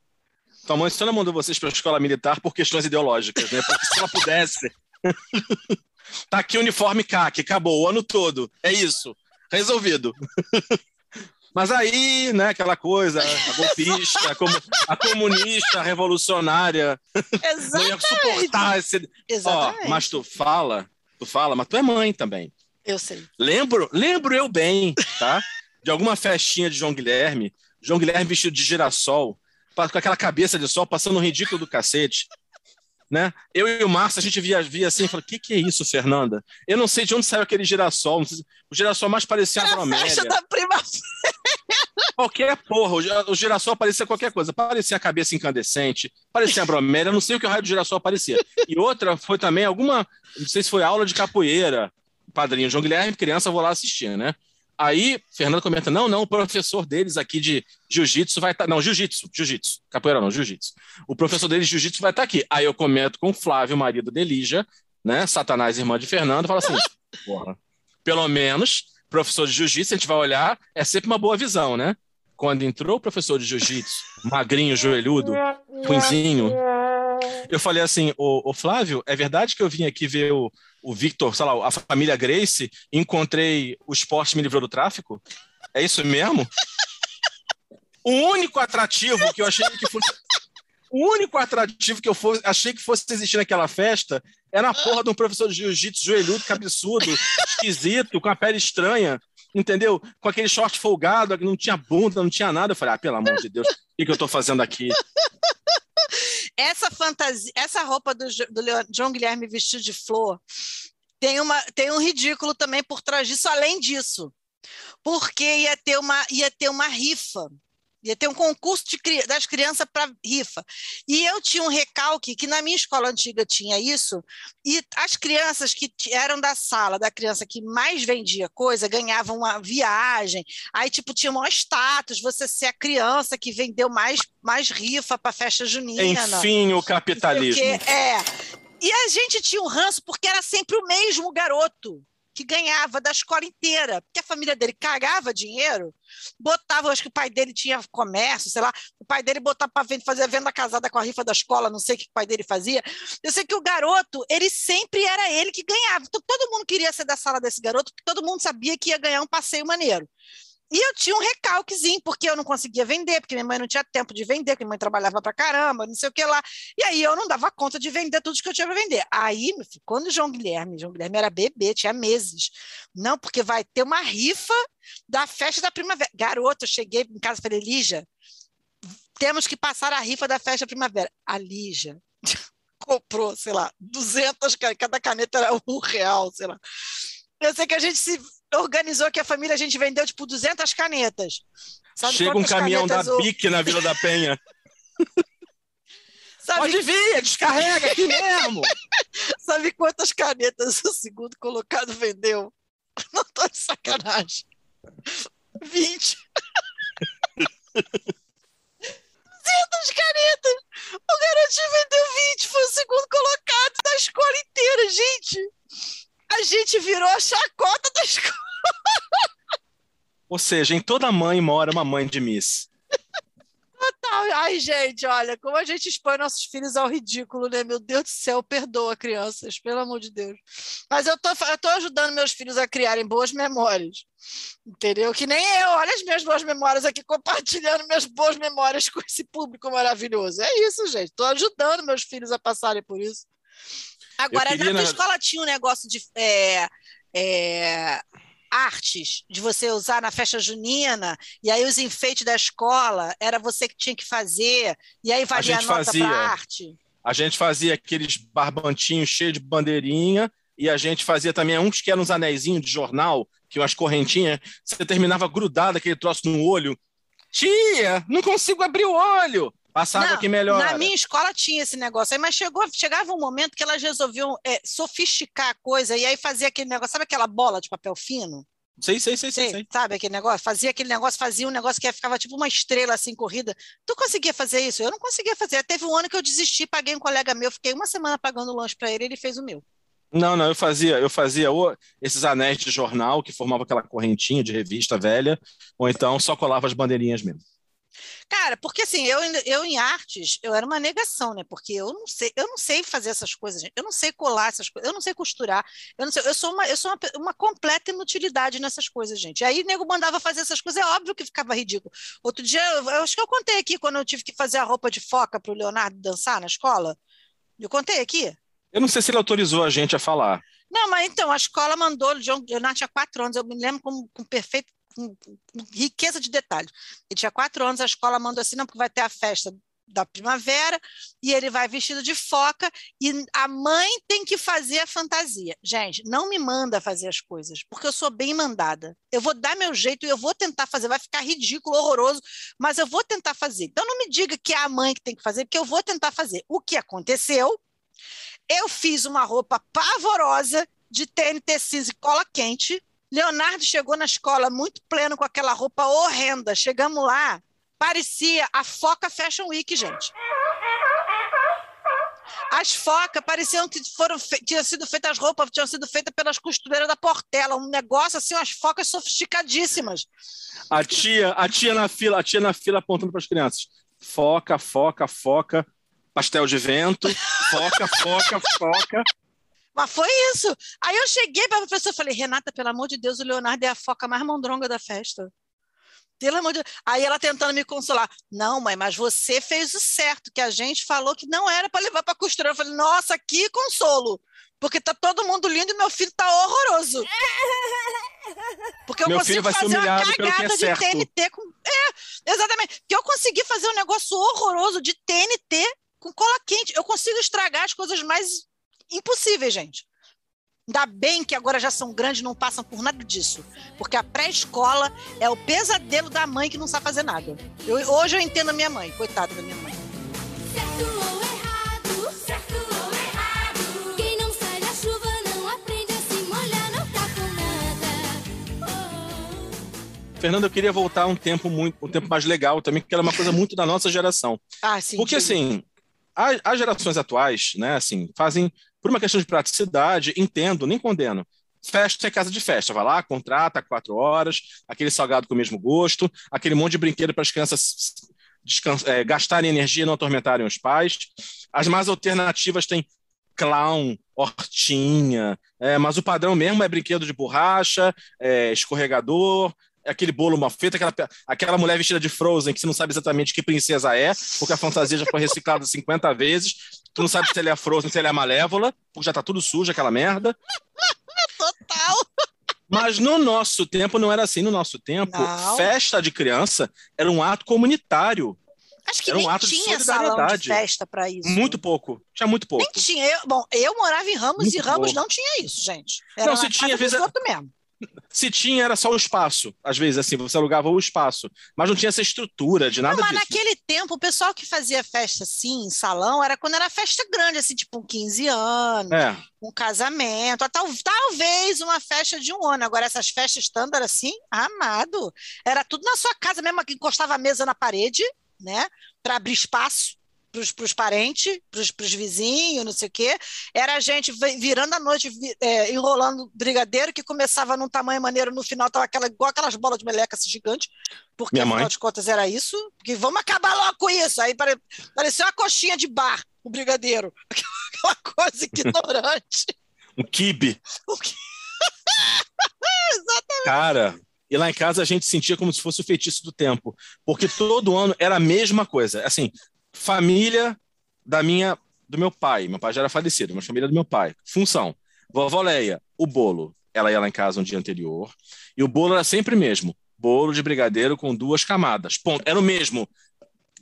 Tua mãe só não mandou vocês para a escola militar por questões ideológicas, né? Porque se ela pudesse. tá aqui o uniforme CAC, acabou o ano todo. É isso. Resolvido. Mas aí, né, aquela coisa, a golpista, a, a comunista, a revolucionária, não ia Exatamente. suportar esse. Ó, Exatamente. mas tu fala, tu fala, mas tu é mãe também. Eu sei. Lembro, lembro eu bem, tá? De alguma festinha de João Guilherme, João Guilherme vestido de girassol, com aquela cabeça de sol, passando um ridículo do cacete. Né? Eu e o Márcio, a gente via, via assim e falou: o que, que é isso, Fernanda? Eu não sei de onde saiu aquele girassol. se- O girassol mais parecia a bromélia. festa da primavera. Qualquer porra, o gi- o girassol parecia qualquer coisa. Parecia a cabeça incandescente, parecia a bromélia, não sei o que o raio do girassol parecia. E outra foi também alguma, não sei se foi aula de capoeira, padrinho João Guilherme, criança, vou lá assistir, né? Aí, Fernando comenta, não, não, o professor deles aqui de jiu-jitsu vai estar, não, jiu-jitsu, jiu-jitsu, capoeira não, jiu-jitsu. O professor deles de jiu-jitsu vai estar aqui. Aí eu comento com o Flávio, marido de Elija, né, Satanás, irmã de Fernando, fala assim, porra, pelo menos, professor de jiu-jitsu, a gente vai olhar, é sempre uma boa visão, né? Quando entrou o professor de jiu-jitsu, magrinho, joelhudo, punzinho, eu falei assim, ô, ô, Flávio, é verdade que eu vim aqui ver o, o Victor, sei lá, a família Grace, encontrei o esporte me livrou do tráfico? É isso mesmo? O único atrativo que eu achei que fosse. O único atrativo que eu fosse, achei que fosse existir naquela festa era a porra de um professor de jiu-jitsu joelhudo, cabeçudo, esquisito, com a pele estranha, entendeu? Com aquele short folgado, não tinha bunda, não tinha nada. Eu falei, ah, pelo amor de Deus, o que, que eu tô fazendo aqui? Essa fantasia, essa roupa do, do Leon- João Guilherme vestido de flor tem, uma, tem um ridículo também por trás disso, além disso. Porque ia ter uma, ia ter uma rifa. Ia ter um concurso de das crianças para rifa. E eu tinha um recalque que na minha escola antiga tinha isso, e as crianças que eram da sala, da criança que mais vendia coisa, ganhavam uma viagem, aí tipo tinha um maior status, você ser a criança que vendeu mais, mais rifa para festa junina. Enfim, o capitalismo. Porque, é. E a gente tinha um ranço porque era sempre o mesmo garoto que ganhava da escola inteira, porque a família dele cagava dinheiro, botava, acho que o pai dele tinha comércio, sei lá, o pai dele botava para fazer a venda casada com a rifa da escola, não sei o que o pai dele fazia. Eu sei que o garoto, ele sempre era ele que ganhava. Então, todo mundo queria ser da sala desse garoto, porque todo mundo sabia que ia ganhar um passeio maneiro. E eu tinha um recalquezinho, porque eu não conseguia vender, porque minha mãe não tinha tempo de vender, porque minha mãe trabalhava pra caramba, não sei o que lá. E aí eu não dava conta de vender tudo que eu tinha para vender. Aí, meu filho, quando o João Guilherme, João Guilherme era bebê, tinha meses. Não, porque vai ter uma rifa da festa da primavera. Garoto, eu cheguei em casa e falei, Lígia, temos que passar a rifa da festa da primavera. A Lígia comprou, sei lá, 200, ca- cada caneta era um real, sei lá. Eu sei que a gente se organizou que a família, a gente vendeu tipo 200 canetas. Sabe Chega um caminhão da canetas o- BIC na Vila da Penha. Sabe, Pode vir, descarrega aqui mesmo. sabe quantas canetas o segundo colocado vendeu? Não tô de sacanagem. 20. 200 canetas. O garotinho vendeu 20, foi o segundo colocado da escola inteira, gente. A gente virou a chacota da escola. Ou seja, em toda mãe mora uma mãe de Miss. Ai, gente, olha, como a gente expõe nossos filhos ao ridículo, né? Meu Deus do céu, perdoa, crianças, pelo amor de Deus. Mas eu tô, eu tô ajudando meus filhos a criarem boas memórias, entendeu? Que nem eu, olha as minhas boas memórias aqui, compartilhando minhas boas memórias com esse público maravilhoso. É isso, gente, tô ajudando meus filhos a passarem por isso. Agora, queria, na tua escola tinha um negócio de é, é, artes, de você usar na festa junina, e aí os enfeites da escola, era você que tinha que fazer, e aí valia a, gente nota para arte. A gente fazia aqueles barbantinhos cheios de bandeirinha, e a gente fazia também uns que eram uns anéisinhos de jornal, que umas correntinhas, você terminava grudado aquele troço no olho. Tia, não consigo abrir o olho. Passava Não, que melhor. Na minha escola tinha esse negócio aí, mas chegou, chegava um momento que elas resolviam é, sofisticar a coisa e aí fazia aquele negócio, sabe aquela bola de papel fino? Sei, sei, sei, sei. Sei. Sabe aquele negócio? Fazia aquele negócio, fazia um negócio que ficava tipo uma estrela assim corrida. Tu conseguia fazer isso? Eu não conseguia fazer. Teve um ano que eu desisti, paguei um colega meu, fiquei uma semana pagando lanche para ele, ele fez o meu. Não, não, eu fazia, eu fazia ou esses anéis de jornal que formavam aquela correntinha de revista velha, ou então só colava as bandeirinhas mesmo. Cara, porque assim, eu, eu em artes, eu era uma negação, né? Porque eu não sei, eu não sei fazer essas coisas, gente. Eu não sei colar essas coisas, eu não sei costurar, eu não sei, eu sou uma, eu sou uma, uma completa inutilidade nessas coisas, gente. Aí o nego mandava fazer essas coisas, é óbvio que ficava ridículo. Outro dia, eu, eu acho que eu contei aqui quando eu tive que fazer a roupa de foca para o Leonardo dançar na escola. Eu contei aqui? Eu não sei se ele autorizou a gente a falar. Não, mas então, a escola mandou, o Leonardo tinha quatro anos, eu me lembro com, com perfeito, com, riqueza de detalhes. Ele tinha quatro anos, a escola mandou assim, não, porque vai ter a festa da primavera, e ele vai vestido de foca, e a mãe tem que fazer a fantasia. Gente, não me manda fazer as coisas, porque eu sou bem mandada. Eu vou dar meu jeito e eu vou tentar fazer, vai ficar ridículo, horroroso, mas eu vou tentar fazer. Então não me diga que é a mãe que tem que fazer, porque eu vou tentar fazer. O que aconteceu eu fiz uma roupa pavorosa de TNT cinza e cola quente. Leonardo chegou na escola muito pleno com aquela roupa horrenda. Chegamos lá, parecia a Foca Fashion Week, gente. As focas pareciam que foram tinham sido feitas as roupas, tinham sido feitas pelas costureiras da Portela, um negócio assim, umas focas sofisticadíssimas. A tia, a tia na fila, a tia na fila apontando para as crianças. Foca, foca, foca, pastel de vento, foca, foca, foca. Mas foi isso. Aí eu cheguei para a professora e falei, Renata, pelo amor de Deus, o Leonardo é a foca mais mondronga da festa. Pelo amor de Deus. Aí ela tentando me consolar. Não, mãe, mas você fez o certo, que a gente falou que não era para levar para costura. Eu falei, nossa, que consolo. Porque tá todo mundo lindo e meu filho tá horroroso. Porque eu Meu consigo fazer uma que é cagada de certo. TNT com. É, exatamente. Porque eu consegui fazer um negócio horroroso de TNT com cola quente. Eu consigo estragar as coisas mais impossíveis, gente. Ainda bem que agora já são grandes, não passam por nada disso. Porque a pré-escola é o pesadelo da mãe que não sabe fazer nada. Eu- hoje eu entendo a minha mãe, coitada da minha mãe. Certo ou errado, certo ou errado. Quem não sai da chuva não aprende a se molhar, não tá com nada. Oh. Fernando, eu queria voltar um tempo muito, um tempo mais legal também, porque era uma coisa muito da nossa geração. Ah, sim. Porque diga. assim, as gerações atuais, né, assim, fazem por uma questão de praticidade, entendo, nem condeno. Festa é casa de festa, vai lá, contrata quatro horas, aquele salgado com o mesmo gosto, aquele monte de brinquedo para as crianças é, gastarem energia e não atormentarem os pais. As mais alternativas têm clown, hortinha, é, mas o padrão mesmo é brinquedo de borracha, é, escorregador, aquele bolo mal feito, aquela, aquela mulher vestida de Frozen que você não sabe exatamente que princesa é, porque a fantasia já foi reciclada 50 vezes. Tu não sabe se ela é a Frozen, se ela é a Malévola, porque já tá tudo sujo aquela merda. Total. Mas no nosso tempo não era assim. No nosso tempo, Não. festa de criança era um ato comunitário. Acho que Era um ato de tinha salão de solidariedade. festa para isso. Muito pouco. Tinha muito pouco. Nem tinha. Eu, bom, eu morava em Ramos Muito e Ramos pouco. não tinha isso, gente. Era Não, se tinha, vezes- outros mesmo. Se tinha, era só o espaço. Às vezes, assim, você alugava o espaço. Mas não tinha essa estrutura de nada Não, mas disso. naquele tempo, o pessoal que fazia festa assim, em salão, era quando era festa grande, assim, tipo um 15 anos, É. um casamento, tal, talvez uma festa de um ano. Agora, essas festas standard assim, amado. Era tudo na sua casa mesmo, que encostava a mesa na parede, né? Para abrir espaço para os parentes, para os vizinhos, não sei o quê. Era a gente vi- virando a noite, é, enrolando brigadeiro, que começava num tamanho maneiro, no final estava aquela, igual aquelas bolas de meleca assim, gigante, porque Minha afinal mãe. de contas era isso. Porque vamos acabar logo com isso. Aí pare, parecia uma coxinha de bar, o brigadeiro. Aquela coisa ignorante. Um kibe. O que- Cara, e lá em casa a gente sentia como se fosse o feitiço do tempo. Porque todo ano era a mesma coisa. Assim, família da minha, do meu pai. Meu pai já era falecido, mas família do meu pai. Função. Vovó Leia, o bolo. Ela ia lá em casa um dia anterior. E o bolo era sempre o mesmo. Bolo de brigadeiro com duas camadas. Ponto. Era o mesmo.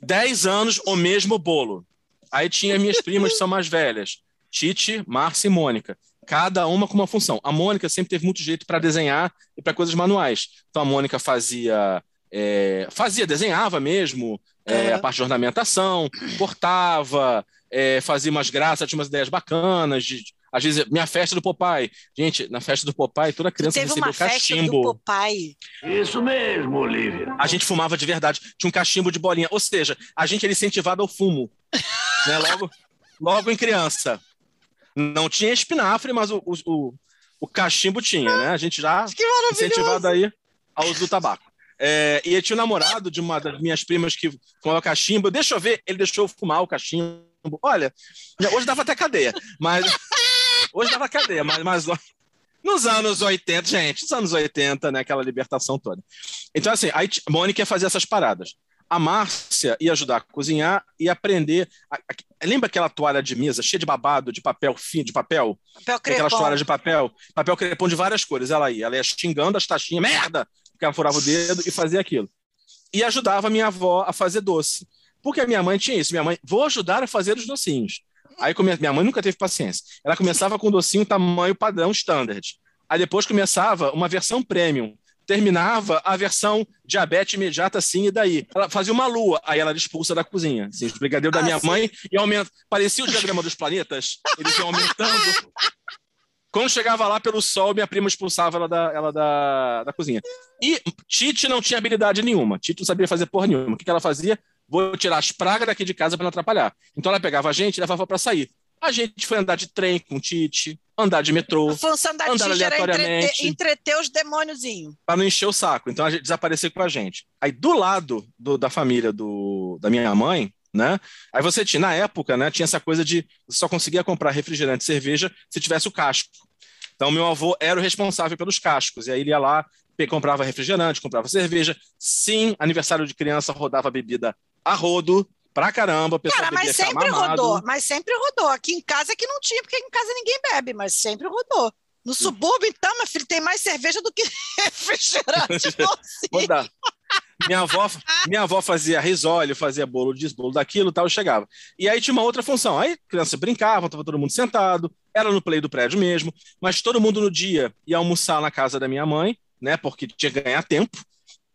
Dez anos, o mesmo bolo. Aí tinha minhas primas que são mais velhas. Tite, Márcia e Mônica. Cada uma com uma função. A Mônica sempre teve muito jeito para desenhar e para coisas manuais. Então a Mônica fazia, é, fazia, desenhava mesmo, é, a parte de ornamentação, cortava, é, fazia umas graças, tinha umas ideias bacanas. De, às vezes, minha festa do Popeye. Gente, na festa do Popeye, toda criança Teve recebeu uma festa cachimbo. do Popeye. Isso mesmo, Olivia. A gente fumava de verdade, tinha um cachimbo de bolinha. Ou seja, a gente era incentivado ao fumo, né? Logo, logo em criança. Não tinha espinafre, mas o, o, o, o cachimbo tinha, né? A gente já incentivado aí ao uso do tabaco. É, e eu tinha um namorado de uma das minhas primas que fumava cachimbo. Deixa eu ver, ele deixou eu fumar o cachimbo. Olha, hoje dava até cadeia, mas hoje dava cadeia, mas, mas nos anos 80, gente, nos anos 80, né, aquela libertação toda. Então, assim, a Mônica ia fazer essas paradas. A Márcia ia ajudar a cozinhar e aprender. a- a- lembra aquela toalha de mesa cheia de babado, de papel fino, de papel? Papel Tem aquelas crepom. toalhas de papel, papel crepom de várias cores. Ela ia, ela ia xingando as taxinhas, merda! Porque ela furava o dedo e fazia aquilo. E ajudava a minha avó a fazer doce. Porque a minha mãe tinha isso. Minha mãe, vou ajudar a fazer os docinhos. Aí minha mãe nunca teve paciência. Ela começava com um docinho tamanho padrão standard. Aí depois começava uma versão premium. Terminava a versão diabetes imediata, assim, e daí. Ela fazia uma lua, aí ela era expulsa da cozinha. Assim, os brigadeiros da Ah, minha sim. mãe e aumenta. Parecia o diagrama dos planetas, eles iam aumentando. Quando chegava lá pelo sol, minha prima expulsava ela da, ela da, da cozinha. E Tite não tinha habilidade nenhuma. Tite não sabia fazer porra nenhuma. O que, que ela fazia? Vou tirar as pragas daqui de casa para não atrapalhar. Então ela pegava a gente e levava para sair. A gente foi andar de trem com Tite, andar de metrô, A função da Andar Tite era entreter, entreter os demôniozinhos. para não encher o saco. Então a gente desaparecer com a gente. Aí do lado do- da família do, da minha mãe, né? Aí você tinha, na época, né, tinha essa coisa de você só conseguia comprar refrigerante e cerveja se tivesse o casco. Então meu avô era o responsável pelos cascos. E aí ele ia lá, comprava refrigerante, comprava cerveja. Sim, aniversário de criança rodava bebida a rodo. Pra caramba, pessoal Cara, mas sempre mamado. rodou, mas sempre rodou. Aqui em casa é que não tinha, porque em casa ninguém bebe, mas sempre rodou. No subúrbio, então, meu filho, tem mais cerveja do que refrigerante doce. Minha avó, minha avó fazia risóleo, fazia bolo disso, bolo daquilo, tal, eu chegava. E aí tinha uma outra função. Aí criança brincava, tava todo mundo sentado, era no play do prédio mesmo, mas todo mundo no dia ia almoçar na casa da minha mãe, né, porque tinha que ganhar tempo,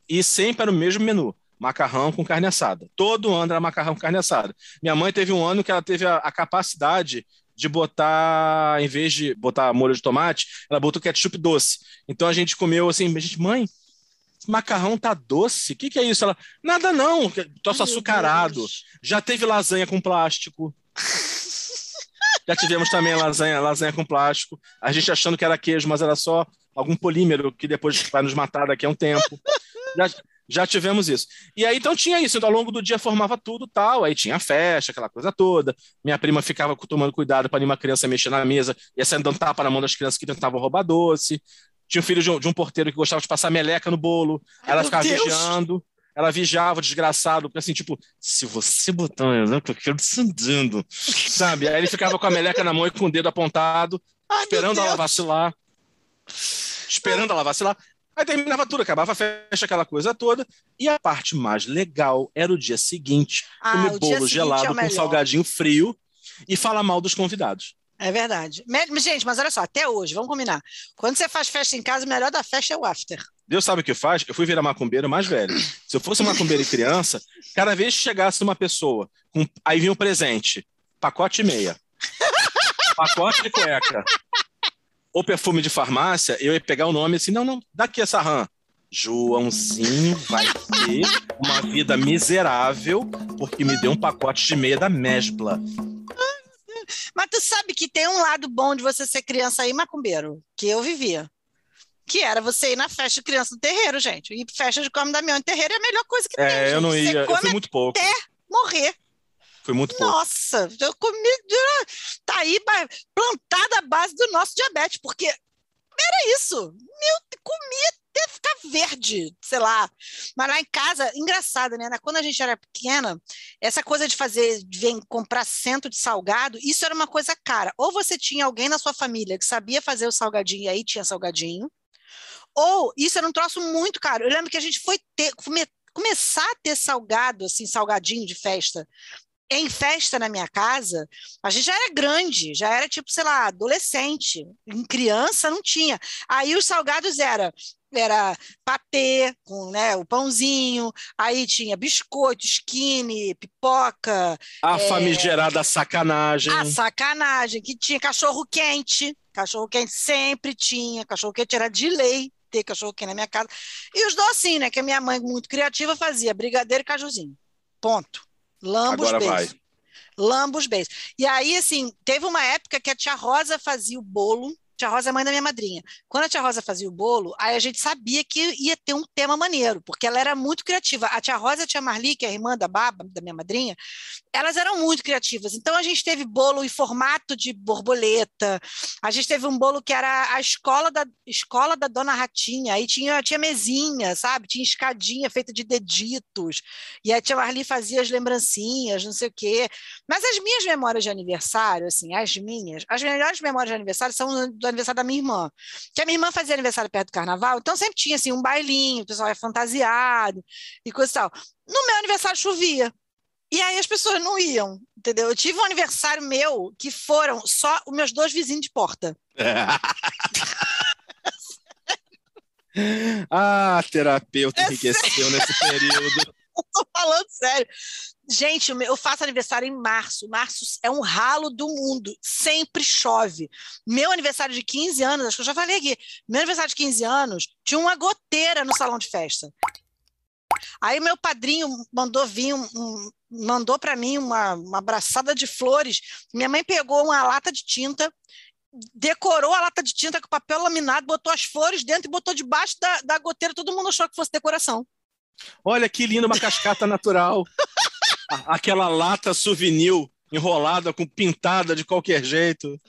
e sempre era o mesmo menu, macarrão com carne assada. Todo ano era macarrão com carne assada. Minha mãe teve um ano que ela teve a, a capacidade de botar, em vez de botar molho de tomate, ela botou ketchup doce. Então a gente comeu assim, gente, mãe, macarrão tá doce? O que, que é isso? Ela, nada não, troço Meu açucarado. Deus. Já teve lasanha com plástico. Já tivemos também lasanha, lasanha com plástico. A gente achando que era queijo, mas era só algum polímero que depois vai nos matar daqui a um tempo. Já, já tivemos isso. E aí, então, tinha isso. Então, ao longo do dia formava tudo tal. Aí tinha festa, aquela coisa toda. Minha prima ficava tomando cuidado para nenhuma criança mexer na mesa. Ia saindo dando tapa na mão das crianças que tentavam roubar doce. Tinha um filho de um, de um porteiro que gostava de passar meleca no bolo. Ai, ela ficava Deus. vigiando. Ela vigiava, desgraçado, porque assim, tipo, se você botar um exemplo, eu quero descendendo, sabe? Aí ele ficava com a meleca na mão e com o dedo apontado, Ai, esperando ela vacilar. Esperando ela vacilar. Aí terminava tudo, acabava a festa, aquela coisa toda. E a parte mais legal era o dia seguinte, Ah, comer bolo seguinte gelado é com salgadinho frio e falar mal dos convidados. É verdade. Gente, mas olha só, até hoje, vamos combinar. Quando você faz festa em casa, o melhor da festa é o after. Deus sabe o que faz? Eu fui virar macumbeiro mais velho. Se eu fosse macumbeiro e criança, cada vez que chegasse uma pessoa, com... aí vinha um presente, pacote e meia, pacote de cueca, ou perfume de farmácia, eu ia pegar o nome assim, não, não, dá aqui essa rã. Joãozinho vai ter uma vida miserável porque me deu um pacote de meia da Mesbla. Mas tu sabe que tem um lado bom de você ser criança aí, macumbeiro, que eu vivia. Que era você ir na festa de criança no terreiro, gente. E festa de come Damião em terreiro é a melhor coisa que tem. É, eu não Você ia, eu come fui muito pouco. até morrer. Fui muito pouco. Nossa, eu comi. Tá aí plantada a base do nosso diabetes, porque era isso. Meu, comia ficar verde, sei lá. Mas lá em casa, engraçado, né? Quando a gente era pequena, essa coisa de fazer, vir comprar cento de salgado, isso era uma coisa cara. Ou você tinha alguém na sua família que sabia fazer o salgadinho e aí tinha salgadinho, ou isso era um troço muito caro. Eu lembro que a gente foi ter, come- começar a ter salgado, assim, salgadinho de festa, em festa na minha casa, a gente já era grande, já era tipo, sei lá, adolescente. Em criança não tinha. Aí os salgados era era patê com né, o pãozinho, aí tinha biscoito, skinny, pipoca, A É. famigerada sacanagem. a sacanagem, que tinha cachorro quente, cachorro quente sempre tinha, cachorro quente era de lei ter cachorro quente na minha casa. E os docinhos, né, que a minha mãe muito criativa fazia, brigadeiro e cajuzinho. Ponto. Lambos Agora vai. Lambos beijos. E aí, assim, teve uma época que a tia Rosa fazia o bolo. Tia Rosa é mãe da minha madrinha. Quando a tia Rosa fazia o bolo, aí a gente sabia que ia ter um tema maneiro, porque ela era muito criativa. A tia Rosa e a tia Marli, que é a irmã da Baba, da minha madrinha, elas eram muito criativas. Então a gente teve bolo em formato de borboleta. A gente teve um bolo que era a escola da escola da Dona Ratinha. Aí tinha tinha mesinha, sabe? Tinha escadinha feita de deditos. E a tia Marli fazia as lembrancinhas, não sei o quê. Mas as minhas memórias de aniversário, assim, as minhas, as melhores memórias de aniversário são do aniversário da minha irmã. Que a minha irmã fazia aniversário perto do carnaval, então sempre tinha assim um bailinho, o pessoal é fantasiado e coisa e tal. No meu aniversário chovia. E aí as pessoas não iam, entendeu? Eu tive um aniversário meu que foram só os meus dois vizinhos de porta. ah, terapeuta É enriqueceu nesse período. Tô falando sério. Gente, eu faço aniversário em março. Março é um ralo do mundo. Sempre chove. Meu aniversário de 15 anos, acho que eu já falei aqui. Meu aniversário de 15 anos tinha uma goteira no salão de festa. Aí meu padrinho mandou vir um, um- mandou para mim uma, uma abraçada de flores. Minha mãe pegou uma lata de tinta, decorou a lata de tinta com papel laminado, botou as flores dentro e botou debaixo da, da goteira. Todo mundo achou que fosse decoração. Olha que lindo, uma cascata natural. Aquela lata souvenir enrolada, com pintada de qualquer jeito.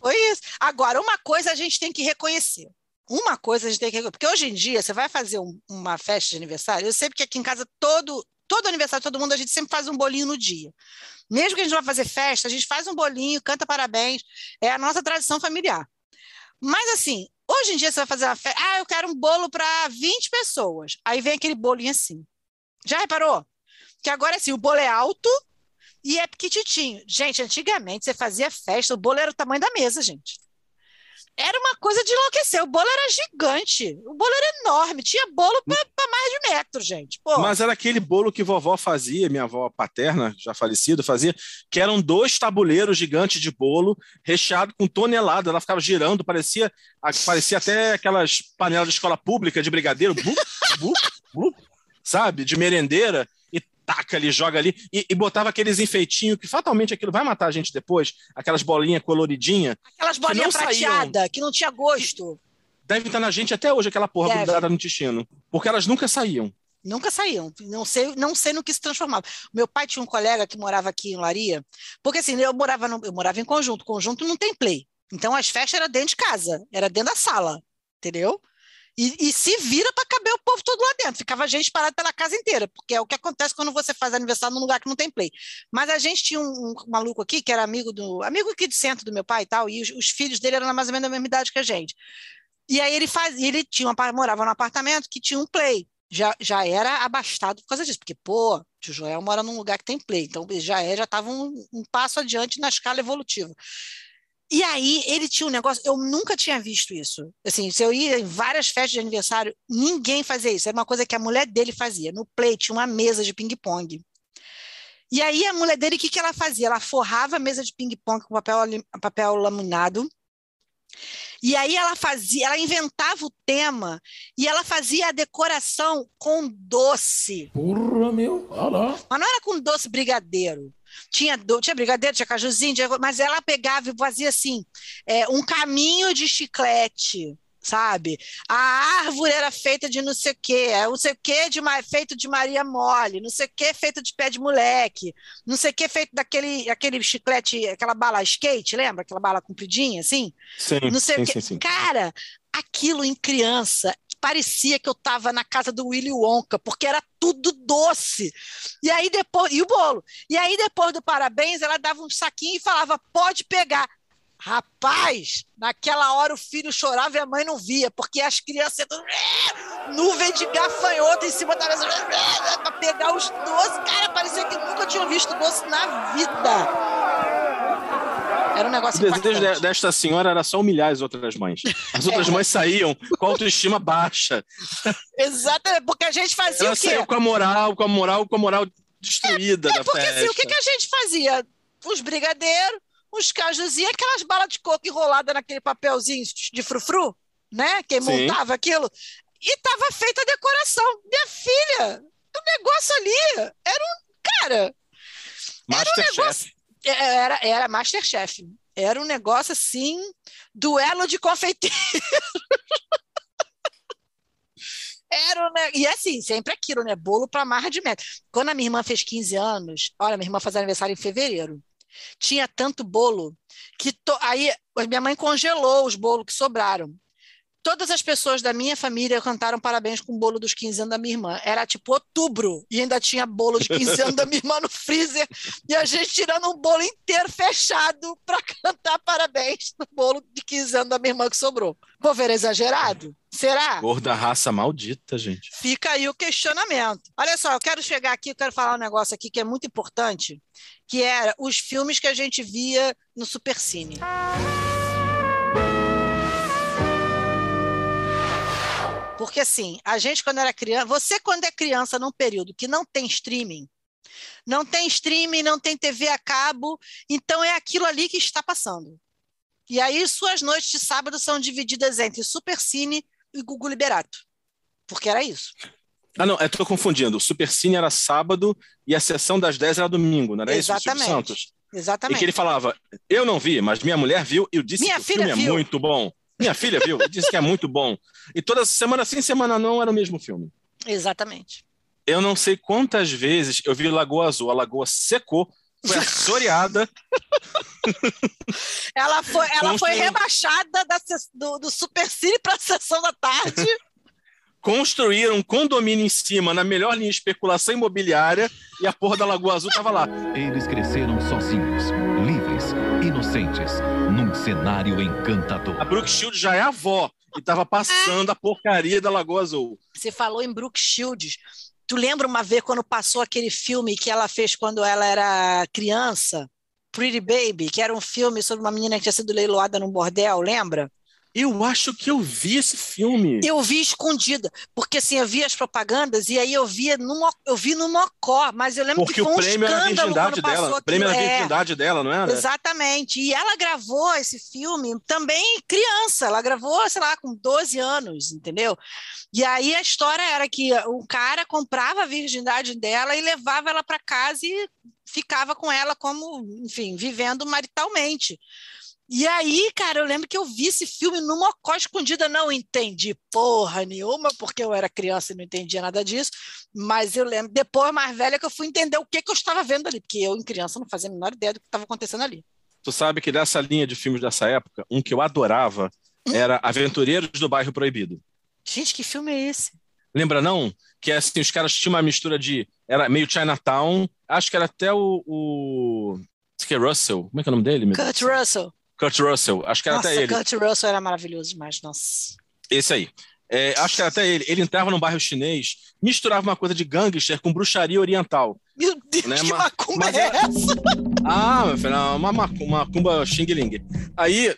Foi isso. Agora, uma coisa a gente tem que reconhecer. Uma coisa a gente tem que reconhecer. Porque hoje em dia, você vai fazer um- uma festa de aniversário, eu sei porque aqui em casa todo, todo aniversário, todo mundo, a gente sempre faz um bolinho no dia. Mesmo que a gente vai fazer festa, a gente faz um bolinho, canta parabéns. É a nossa tradição familiar. Mas assim, hoje em dia você vai fazer uma festa. Ah, eu quero um bolo para 20 pessoas. Aí vem aquele bolinho assim. Já reparou? Que agora assim, o bolo é alto e é pequititinho. Gente, antigamente você fazia festa, o bolo era o tamanho da mesa, gente. Era uma coisa de enlouquecer. O bolo era gigante. O bolo era enorme. Tinha bolo para mais de metro, gente. Pô, Mas era aquele bolo que vovó fazia, minha avó paterna, já falecida, fazia, que eram dois tabuleiros gigantes de bolo, recheado com tonelada. Ela ficava girando, parecia, parecia até aquelas panelas de escola pública de brigadeiro, sabe? De merendeira. Taca ali, joga ali, e, e botava aqueles enfeitinhos que fatalmente aquilo vai matar a gente depois, aquelas bolinhas coloridinhas. aquelas bolinhas prateadas que não tinha gosto. Deve estar na gente até hoje aquela porra Deve. grudada no intestino. Porque elas nunca saíam. Nunca saíam. Não sei, não sei no que se transformava. Meu pai tinha um colega que morava aqui em Laria, porque assim, eu morava, no- eu morava em conjunto. Conjunto não tem play. Então as festas eram dentro de casa, era dentro da sala, entendeu? E, e se vira para caber o povo todo lá dentro. Ficava gente parada pela casa inteira, porque é o que acontece quando você faz aniversário num lugar que não tem play. Mas a gente tinha um, um maluco aqui que era amigo do amigo aqui do centro do meu pai e tal, e os, os filhos dele eram mais ou menos da mesma idade que a gente. E aí ele fazia, ele tinha um, apar- morava num apartamento que tinha um play. Já, já era abastado por causa disso, porque, pô, o Joel mora num lugar que tem play, então já é, já estava um, um passo adiante na escala evolutiva. E aí ele tinha um negócio, eu nunca tinha visto isso. Assim, se eu ia em várias festas de aniversário, ninguém fazia isso. Era uma coisa que a mulher dele fazia. No play tinha uma mesa de ping-pong. E aí a mulher dele, o que, que ela fazia? Ela forrava a mesa de ping-pong com papel, papel laminado. E aí ela fazia, ela inventava o tema e ela fazia a decoração com doce. Porra, meu. Olha lá. Mas não era com doce brigadeiro. Tinha, tinha brigadeiro, tinha cajuzinho, tinha- mas ela pegava e fazia assim, é, um caminho de chiclete, sabe? A árvore era feita de não sei o quê, é não sei o quê de, feito de Maria Mole, não sei o quê feito de pé de moleque, não sei o quê feito daquele aquele chiclete, aquela bala skate, lembra? Aquela bala compridinha, assim? Sim, Não sei sim, o quê. sim, sim. Cara, aquilo em criança parecia que eu estava na casa do Willy Wonka, porque era tudo doce. E aí depois, e o bolo. E aí depois do parabéns, ela dava um saquinho e falava: "Pode pegar". Rapaz, naquela hora o filho chorava e a mãe não via, porque as crianças entram, nuvem de gafanhoto em cima da mesa para pegar os doces. Cara, parecia que nunca tinham visto doce na vida. Era um O negócio desejo impactante. de- desta senhora era só humilhar as outras mães. As outras É. mães saíam com a autoestima baixa. Exatamente, porque a gente fazia Ela o quê? saiu com a moral, com a moral, com a moral destruída da Porque festa. assim, o que, que a gente fazia? Os brigadeiros, os cajuzinhos, aquelas balas de coco enroladas naquele papelzinho de frufru, né? Quem Sim. montava aquilo. E tava feita a decoração. Minha filha, o negócio ali era um. Cara, Masterchef. Era, era Masterchef. Era um negócio assim, duelo de confeiteiro. Era ne- E assim, sempre aquilo, né? Bolo para marra de meta. Quando a minha irmã fez 15 anos, olha, minha irmã faz aniversário em fevereiro. Tinha tanto bolo que to- aí minha mãe congelou os bolos que sobraram. Todas as pessoas da minha família cantaram parabéns com o bolo dos 15 anos da minha irmã. Era tipo outubro e ainda tinha bolo de 15 anos da minha irmã no freezer e a gente tirando um bolo inteiro fechado para cantar parabéns no bolo de 15 anos da minha irmã que sobrou. Vou ver exagerado? Será? Gorda raça maldita, gente. Fica aí o questionamento. Olha só, eu quero chegar aqui, eu quero falar um negócio aqui que é muito importante, que era os filmes que a gente via no Supercine. Porque assim, a gente quando era criança, você quando é criança num período que não tem streaming, não tem streaming, não tem TV a cabo, então é aquilo ali que está passando. E aí suas noites de sábado são divididas entre Supercine e Gugu Liberato. Porque era isso. Ah, não, eu tô confundindo. O Supercine era sábado e a sessão das 10 era domingo, não era isso? do Silvio Exatamente. Santos? E Exatamente. que ele falava, eu não vi, mas minha mulher viu e eu disse Minha que o filme viu. é muito bom. Minha filha viu disse que é muito bom. E toda semana sim, semana não era o mesmo filme. Exatamente. Eu não sei quantas vezes eu vi Lagoa Azul. A lagoa secou, foi assoreada. Ela foi, ela foi rebaixada da do, do Supercine para a sessão da tarde. construíram um condomínio em cima, na melhor linha de especulação imobiliária, e a porra da Lagoa Azul tava lá. Eles cresceram sozinhos, inocentes, num cenário encantador. A Brooke Shields já é avó e tava passando a porcaria da Lagoa Azul. Você falou em Brooke Shields. Tu lembra uma vez quando passou aquele filme que ela fez quando ela era criança? Pretty Baby, que era um filme sobre uma menina que tinha sido leiloada num bordel, lembra? Eu acho que eu vi esse filme. Eu vi escondida, porque assim, eu vi as propagandas e aí eu via no, eu vi no Mocó, mas eu lembro Porque que foi um prêmio era a escândalo virgindade dela. O prêmio era a aquilo. É. virgindade dela, não era? Exatamente. E ela gravou esse filme também criança. Ela gravou, sei lá, com 12 anos, entendeu? E aí a história era que o cara comprava a virgindade dela e levava ela para casa e ficava com ela como, enfim, vivendo maritalmente. E aí, cara, eu lembro que eu vi esse filme no Mocó escondida, não entendi porra nenhuma, porque eu era criança e não entendia nada disso, mas eu lembro, depois, mais velha, que eu fui entender o que, que eu estava vendo ali, porque eu, em criança, não fazia a menor ideia do que estava acontecendo ali. Tu sabe que dessa linha de filmes dessa época, um que eu adorava era Aventureiros do Bairro Proibido. Gente, que filme é esse? Lembra não? Que assim, os caras tinham uma mistura de. Era meio Chinatown. Acho que era até o. o... que é Russell. Como é que é o nome dele? meu Kurt Deus? Russell. Kurt Russell. Acho que era Nossa, até ele. Kurt Russell era maravilhoso demais, nossa. Esse aí. É, acho que era até ele. Ele entrava num bairro chinês, misturava uma coisa de gangster com bruxaria oriental. Meu Deus, Né, que ma- macumba é ela- essa? Ah, meu filho, uma, uma, uma cumba xing ling. Aí.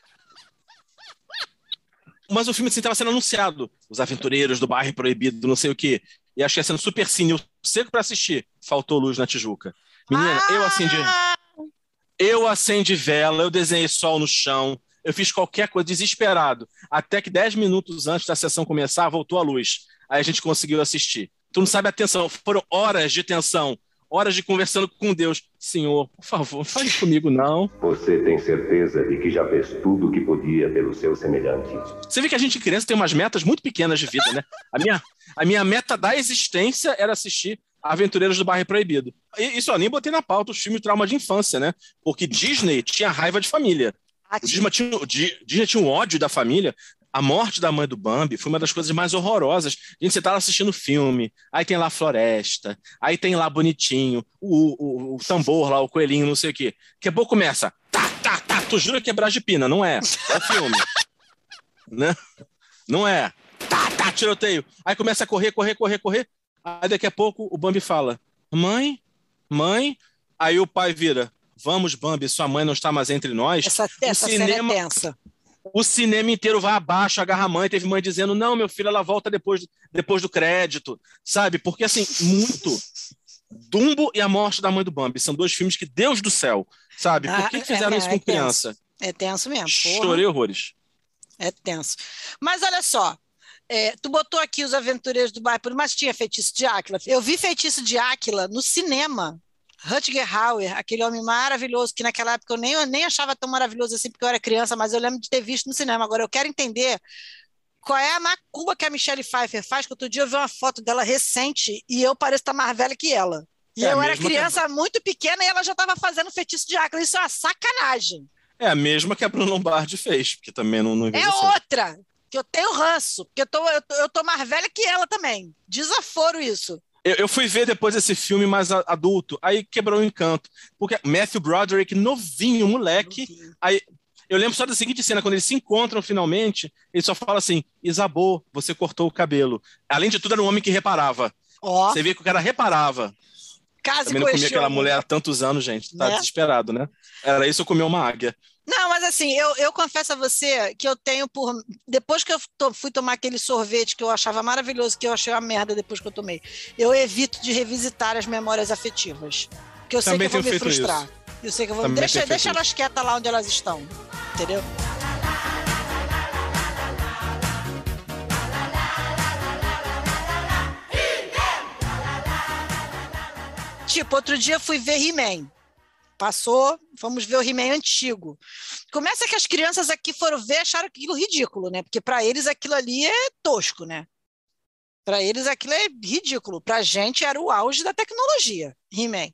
Mas o filme assim estava sendo anunciado. Os Aventureiros do Bairro Proibido, não sei o quê. E acho que ia sendo super cine, eu seco para assistir. Faltou luz na Tijuca. Menina, eu acendi. Eu acendi vela, eu desenhei sol no chão, eu fiz qualquer coisa, desesperado. Até que 10 minutos antes da sessão começar, voltou a luz. Aí a gente conseguiu assistir. Tu não sabe a tensão, foram horas de tensão, horas de conversando com Deus. Senhor, por favor, fale comigo, não. Você tem certeza de que já fez tudo o que podia pelo seu semelhante? Você vê que a gente criança tem umas metas muito pequenas de vida, né? A minha, a minha meta da existência era assistir Aventureiros do Bairro Proibido. E isso eu nem botei na pauta os filmes de trauma de infância, né? Porque Disney tinha raiva de família. O Disney tinha, o Di- Disney tinha um ódio da família. A morte da mãe do Bambi foi uma das coisas mais horrorosas. Gente, você tá assistindo filme, aí tem lá a floresta, aí tem lá bonitinho, o, o, o tambor lá, o coelhinho, não sei o quê. Daqui a pouco começa. Tá, tá, tá, Tu jura que é Brasipina? Não é. É filme. né? Não é. Tá, tá, tiroteio. Aí começa a correr, correr, correr, correr. Aí daqui a pouco o Bambi fala: Mãe, mãe. Aí o pai vira: Vamos, Bambi, sua mãe não está mais entre nós. Essa, essa cinema- cena é tensa. O cinema inteiro vai abaixo, agarra a mãe. Teve mãe dizendo: Não, meu filho, ela volta depois, do- depois do crédito. Sabe? Porque, assim, muito. Dumbo e a morte da mãe do Bambi são dois filmes que, Deus do céu, sabe? Por Ah, que, que fizeram é, isso é com tenso. criança? É tenso mesmo. porra. Chorei horrores. É tenso. Mas olha só, é, tu botou aqui os Aventureiros do Bairro, mas tinha Feitiço de Áquila. Eu vi Feitiço de Áquila no cinema. Rutger Hauer, aquele homem maravilhoso, que naquela época eu nem, eu nem achava tão maravilhoso assim, porque eu era criança, mas eu lembro de ter visto no cinema. Agora, eu quero entender qual é a macumba que a Michelle Pfeiffer faz, que outro dia eu vi uma foto dela recente e eu pareço estar mais velha que ela. E É eu era mesma que- criança muito pequena e ela já estava fazendo Feitiço de Áquila. Isso é uma sacanagem. É a mesma que a Bruno Lombardi fez, porque também não, não É outra, que eu tenho ranço, porque eu tô, eu, tô, eu tô mais velha que ela também. Desaforo isso. Eu, eu fui ver depois esse filme mais a- adulto, aí quebrou o encanto. Porque Matthew Broderick, novinho, moleque. Aí eu lembro só da seguinte cena, quando eles se encontram finalmente, ele só fala assim: Isabô, você cortou o cabelo. Além de tudo, era um homem que reparava. Ó, Você via que o cara reparava. case Também não com comia aquela mulher há tantos anos, gente. Tá Né? desesperado, né? Era isso, eu comia uma águia. Não, mas assim, eu, eu confesso a você que eu tenho por. Depois que eu to- fui tomar aquele sorvete que eu achava maravilhoso, que eu achei uma merda depois que eu tomei, eu evito de revisitar as memórias afetivas. Porque eu sei Também que eu vou me frustrar. Eu sei que eu vou. Também Deixa, deixa isso. elas quietas lá onde elas estão. Entendeu? Tipo, outro dia fui ver He-Man. Passou, vamos ver o He-Man antigo. Começa que as crianças aqui foram ver e acharam aquilo ridículo, né? Porque para eles aquilo ali é tosco, né? Para eles aquilo é ridículo. Para a gente era o auge da tecnologia. He-Man.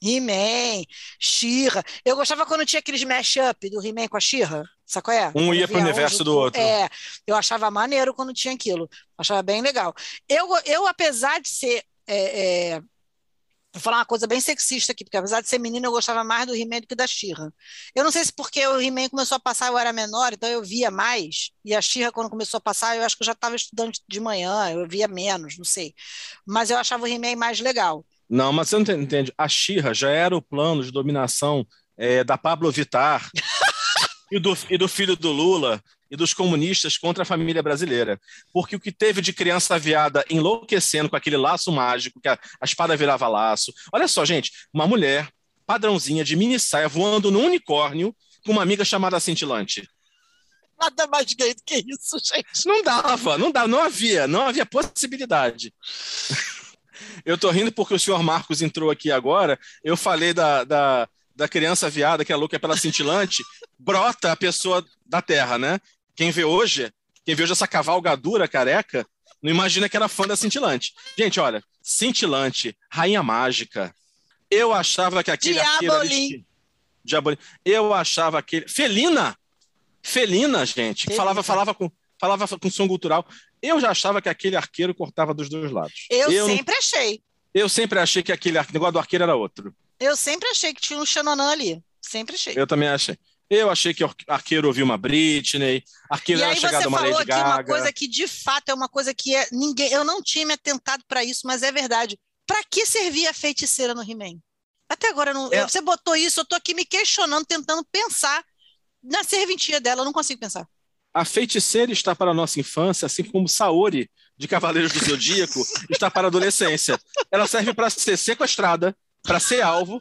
He-Man, She-Ra. Eu gostava quando tinha aqueles mashup do He-Man com a She-Ra. Sabe qual é? Um ia pro via universo do outro. É, eu achava maneiro quando tinha aquilo. Achava bem legal. Eu, eu apesar de ser. é, é, Vou falar uma coisa bem sexista aqui, porque apesar de ser menina, eu gostava mais do He-Man do que da She-Ra. Eu não sei se porque o He-Man começou a passar, eu era menor, então eu via mais, e a She-Ra, quando começou a passar, eu acho que eu já estava estudando de manhã, eu via menos, não sei. Mas eu achava o He-Man mais legal. Não, mas você não enten- entende. A Xirra já era o plano de dominação é, da Pablo Vittar e, do, e do filho do Lula e dos comunistas contra a família brasileira. Porque o que teve de criança aviada enlouquecendo com aquele laço mágico, que a, a espada virava laço. Olha só, gente, uma mulher padrãozinha de mini saia voando num unicórnio com uma amiga chamada Cintilante. Nada mais gay do que isso, gente. Não dava, não dava, não havia, não havia possibilidade. Eu tô rindo porque o senhor Marcos entrou aqui agora. Eu falei da, da, da criança viada que é louca pela cintilante, brota a pessoa da Terra, né? Quem vê hoje, quem vê hoje essa cavalgadura careca, não imagina que era fã da cintilante. Gente, olha, cintilante, rainha mágica. Eu achava que aquele Diabolim. Diabolim. Eu achava aquele. Felina! Felina, gente, Felina. falava, falava com, falava com som cultural. Eu já achava que aquele arqueiro cortava dos dois lados. Eu, não- sempre achei. eu sempre achei que aquele negócio do arqueiro era outro. Eu sempre achei que tinha um Xananã ali. Sempre achei. Eu também achei. Eu achei que o arqueiro ouvia uma Britney, arqueiro E era aí chegado você a uma falou Lady aqui uma Gaga. coisa que de fato é uma coisa que é ninguém, eu não tinha me atentado para isso, mas é verdade. Para que servia a feiticeira no He-Man? Até agora não, É. você botou isso, eu tô aqui me questionando, tentando pensar na serventia dela, eu não consigo pensar. A feiticeira está para a nossa infância, assim como Saori, de Cavaleiros do Zodíaco, está para a adolescência. Ela serve para ser sequestrada, para ser alvo,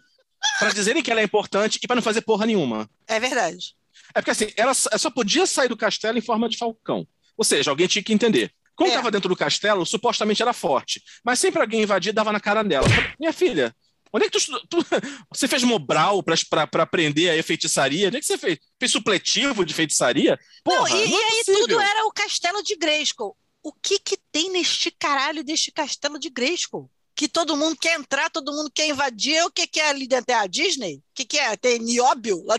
para dizerem que ela é importante e para não fazer porra nenhuma. É verdade. É porque assim, ela só podia sair do castelo em forma de falcão. Ou seja, alguém tinha que entender. Quando É. estava dentro do castelo, supostamente era forte. Mas sempre alguém invadia e dava na cara dela. Minha filha, onde é que tu, tu- Você fez Mobral para aprender a feitiçaria? Onde é que você fez? Fez supletivo de feitiçaria? Porra, não, e, não e é aí possível. tudo era o castelo de Grayskull. O que que tem neste caralho deste castelo de Grayskull? Que todo mundo quer entrar, todo mundo quer invadir. O que que é ali dentro? É a Disney? O que que é? Tem nióbio? lá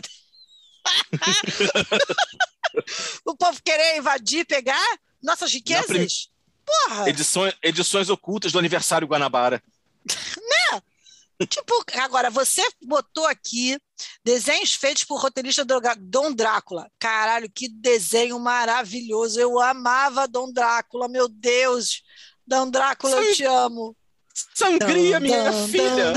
o povo querer invadir, pegar nossas riquezas? prim- Porra! Edições, edições ocultas do aniversário Guanabara. Tipo, agora, você botou aqui desenhos feitos por roteirista Dom Drácula. Caralho, que desenho maravilhoso. Eu amava Dom Drácula, meu Deus. Dom Drácula, eu Sim. te amo. Sangria, minha filha!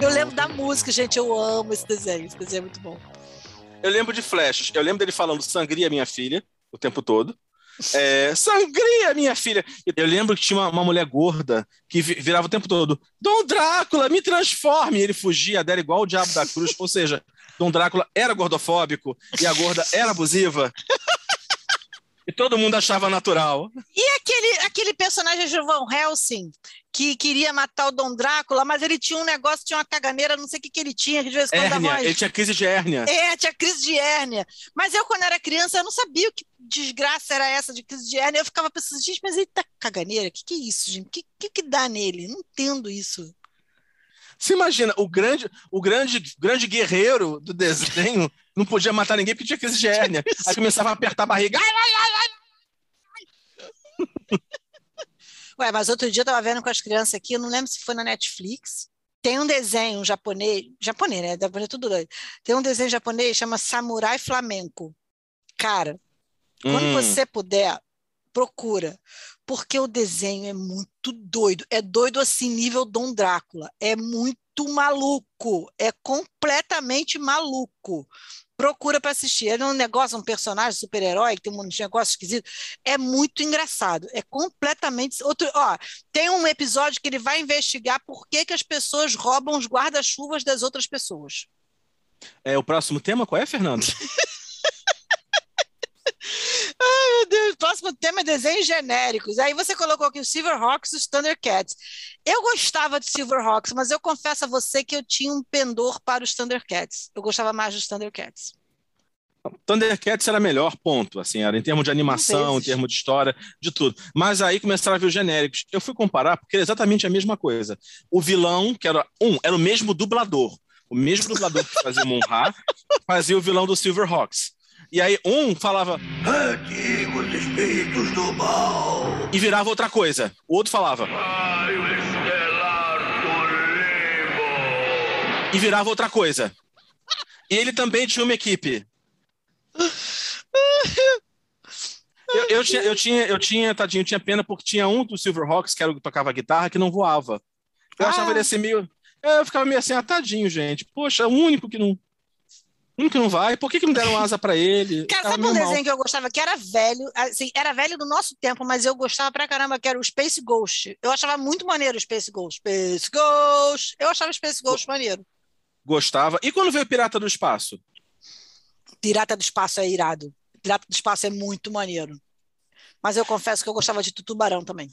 Eu lembro da música, gente. Eu amo esse desenho. Esse desenho é muito bom. Eu lembro de flashes. Eu lembro dele falando sangria, minha filha, o tempo todo. É, sangria, minha filha! Eu lembro que tinha uma, uma mulher gorda que virava o tempo todo: Dom Drácula, me transforme! E ele fugia dela igual o diabo da cruz. Ou seja, Dom Drácula era gordofóbico e a gorda era abusiva. E todo mundo achava natural. E aquele, aquele personagem de Van Helsing que queria matar o Dom Drácula, mas ele tinha um negócio, tinha uma caganeira, não sei o que, que ele tinha, que de vez em quando dava ele tinha crise de hérnia. É, tinha crise de hérnia. Mas eu, quando era criança, eu não sabia o que desgraça era essa de crise de hérnia. Eu ficava pensando, gente, mas ele tá caganeira? O que, que é isso, gente? O que, que, que dá nele? Não entendo isso. Você imagina, o grande, o grande, grande guerreiro do desenho não podia matar ninguém porque tinha crise de hérnia. Aí começava a apertar a barriga. Ai, ai, ai. Ué, mas outro dia eu tava vendo com as crianças aqui, eu não lembro se foi na Netflix. Tem um desenho japonês, japonês, né? Japonês é tudo doido. Tem um desenho japonês chama Samurai Flamenco. Cara, quando Hum. você puder, procura. Porque o desenho é muito doido. É doido assim, nível Dom Drácula. É muito maluco. É completamente maluco. Procura para assistir. É um negócio, um personagem super-herói que tem um negócio esquisito. É muito engraçado. É completamente. Outro, ó, tem um episódio que ele vai investigar por que, que as pessoas roubam os guarda-chuvas das outras pessoas. É, o próximo tema qual é, Fernando? Deus, o próximo tema é desenhos genéricos. Aí você colocou aqui o Silverhawks e os Thundercats. Eu gostava de Silverhawks, mas eu confesso a você que eu tinha um pendor para os Thundercats. Eu gostava mais dos Thundercats. Thundercats era melhor, ponto. Assim, era em termos de animação, em termos de história, de tudo. Mas aí começaram a ver os genéricos. Eu fui comparar porque era exatamente a mesma coisa. O vilão, que era um, era o mesmo dublador. O mesmo dublador que fazia o Monra, fazia o vilão do Silverhawks. E aí um falava Antigos espíritos do mal. e virava outra coisa. O outro falava Raio estelar do limbo. e virava outra coisa. E ele também tinha uma equipe. Eu, eu tinha, eu tinha, eu tinha, tadinho, eu tinha pena porque tinha um do Silverhawks, que era o que tocava guitarra, que não voava. Eu Ah. achava ele assim meio. Eu ficava meio assim, ah, tadinho, gente. Poxa, é o único que não. O único que não vai. Por que, que não deram asa pra ele? Cara, sabe um meio mal. desenho que eu gostava que era velho, assim, era velho do nosso tempo, mas eu gostava pra caramba, que era o Space Ghost. Eu achava muito maneiro o Space Ghost. Space Ghost! Eu achava o Space Ghost maneiro. Gostava. E quando veio Pirata do Espaço? Pirata do Espaço é irado. Pirata do Espaço é muito maneiro. Mas eu confesso que eu gostava de Tutubarão também.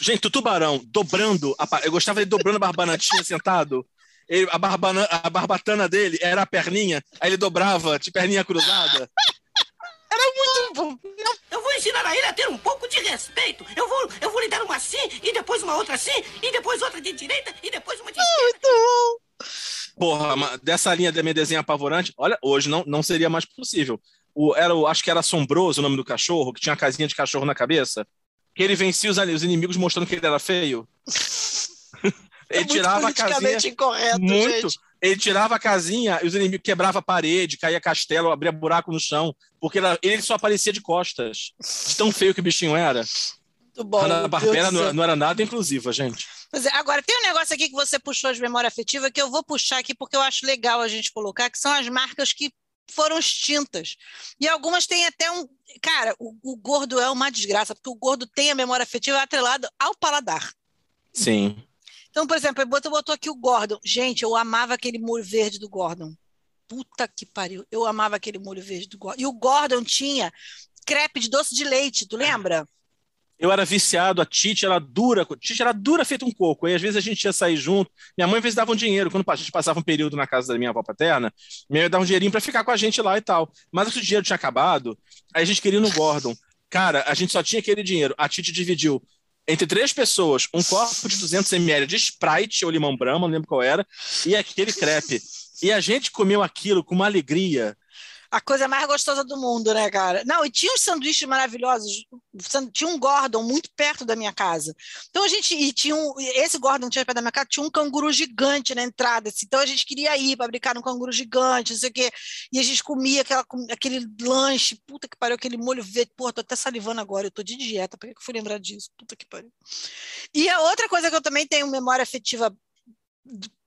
Gente, o tubarão dobrando. a Eu gostava dele dobrando a barbanatinha sentado. Ele- a, barbana, a barbatana dele era a perninha, aí ele dobrava de perninha cruzada. Era muito bom. Eu vou ensinar a ele a ter um pouco de respeito. Eu vou, eu vou lhe dar uma assim, e depois uma outra assim, e depois outra de direita, e depois uma de esquerda. Porra, mas dessa linha da minha desenho apavorante, olha, hoje não, não seria mais possível. O, era o, acho que era Assombroso o nome do cachorro, que tinha a casinha de cachorro na cabeça. Que ele vencia os, os inimigos mostrando que ele era feio. ele é muito tirava a casinha. politicamente incorreto, Muito. gente. Ele tirava a casinha e os inimigos quebrava a parede, caía castelo, abria buraco no chão, porque ele só aparecia de costas. De tão feio que o bichinho era. Muito bom. Hanna meu Barbera não, não era nada inclusiva, gente. Pois é, agora, tem um negócio aqui que você puxou de memória afetiva que eu vou puxar aqui porque eu acho legal a gente colocar, que são as marcas que foram extintas. E algumas têm até um. Cara, o, o gordo é uma desgraça, porque o gordo tem a memória afetiva atrelada ao paladar. Sim. Então, por exemplo, ele botou, botou aqui o Gordon. Gente, eu amava aquele molho verde do Gordon. Puta que pariu. Eu amava aquele molho verde do Gordon. E o Gordon tinha crepe de doce de leite, tu lembra? Eu era viciado, a Tite era dura, a Tite era dura feito um coco. Aí às vezes a gente ia sair junto. Minha mãe às vezes dava um dinheiro. Quando a gente passava um período na casa da minha avó paterna, minha mãe dava um dinheirinho pra ficar com a gente lá e tal. Mas o dinheiro tinha acabado, aí a gente queria ir no Gordon. Cara, a gente só tinha aquele dinheiro. A Tite dividiu entre três pessoas um copo de 200 ml de Sprite ou limão brama, não lembro qual era, e aquele crepe. E a gente comeu aquilo com uma alegria. A coisa mais gostosa do mundo, né, cara? Não, e tinha uns sanduíches maravilhosos. Tinha um Gordon muito perto da minha casa. Então a gente. E tinha um. Esse Gordon tinha perto da minha casa, tinha um canguru gigante na entrada. assim. Então a gente queria ir para brincar no canguru gigante, não sei o quê. E a gente comia aquela, aquele lanche. Puta que pariu, aquele molho verde. Pô, tô até salivando agora. Eu tô de dieta. Por que eu fui lembrar disso? Puta que pariu. E a outra coisa que eu também tenho memória afetiva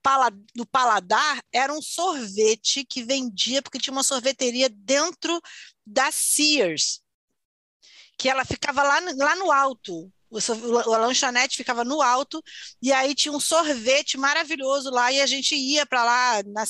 pala- do paladar era um sorvete que vendia, porque tinha uma sorveteria dentro da Sears, que ela ficava lá, lá no alto. O- a lanchonete ficava no alto, e aí tinha um sorvete maravilhoso lá, e a gente ia para lá na-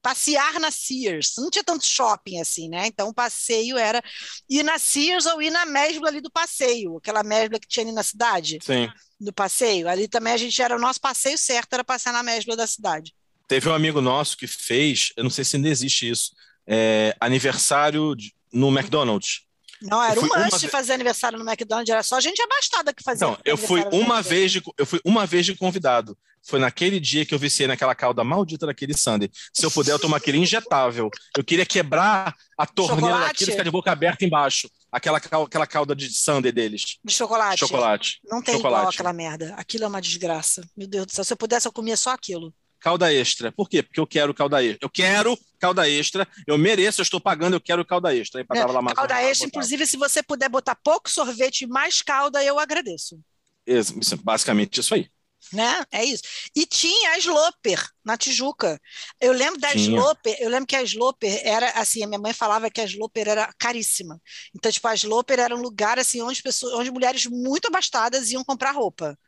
passear na Sears. Não tinha tanto shopping assim, né? Então o passeio era ir na Sears ou ir na Mesbla ali do passeio, aquela Mesbla que tinha ali na cidade Sim. Do passeio. Ali também a gente era o nosso passeio certo, era passar na mesbla da cidade. Teve um amigo nosso que fez, eu não sei se ainda existe isso, é, aniversário de- no McDonald's. Não, era um must ve- fazer aniversário no McDonald's, era só gente abastada que fazia. Então, eu fui uma vez de, eu fui uma vez de convidado. Foi naquele dia que eu viciei naquela calda maldita daquele Sunday. Se eu puder, eu tomo aquele injetável. Eu queria quebrar a torneira Chocolate? daquilo e ficar de boca aberta embaixo. Aquela, aquela calda de Sunday deles. De chocolate. Chocolate. Não tem igual Chocolate. aquela merda. Aquilo é uma desgraça. Meu Deus do céu. Se eu pudesse, eu comia só aquilo. Calda extra. Por quê? Porque eu quero calda extra. Eu quero calda extra. Eu mereço, eu estou pagando, eu quero calda extra. Aí lá mais calda extra, inclusive, se você puder botar pouco sorvete e mais calda, eu agradeço. Isso, isso, basicamente isso aí. Né? É isso. E tinha a Sloper na Tijuca. Eu lembro da Tinha. Sloper, eu lembro que a Sloper era assim, a minha mãe falava que a Sloper era caríssima. Então, tipo, a Sloper era um lugar assim onde pessoas, onde mulheres muito abastadas iam comprar roupa.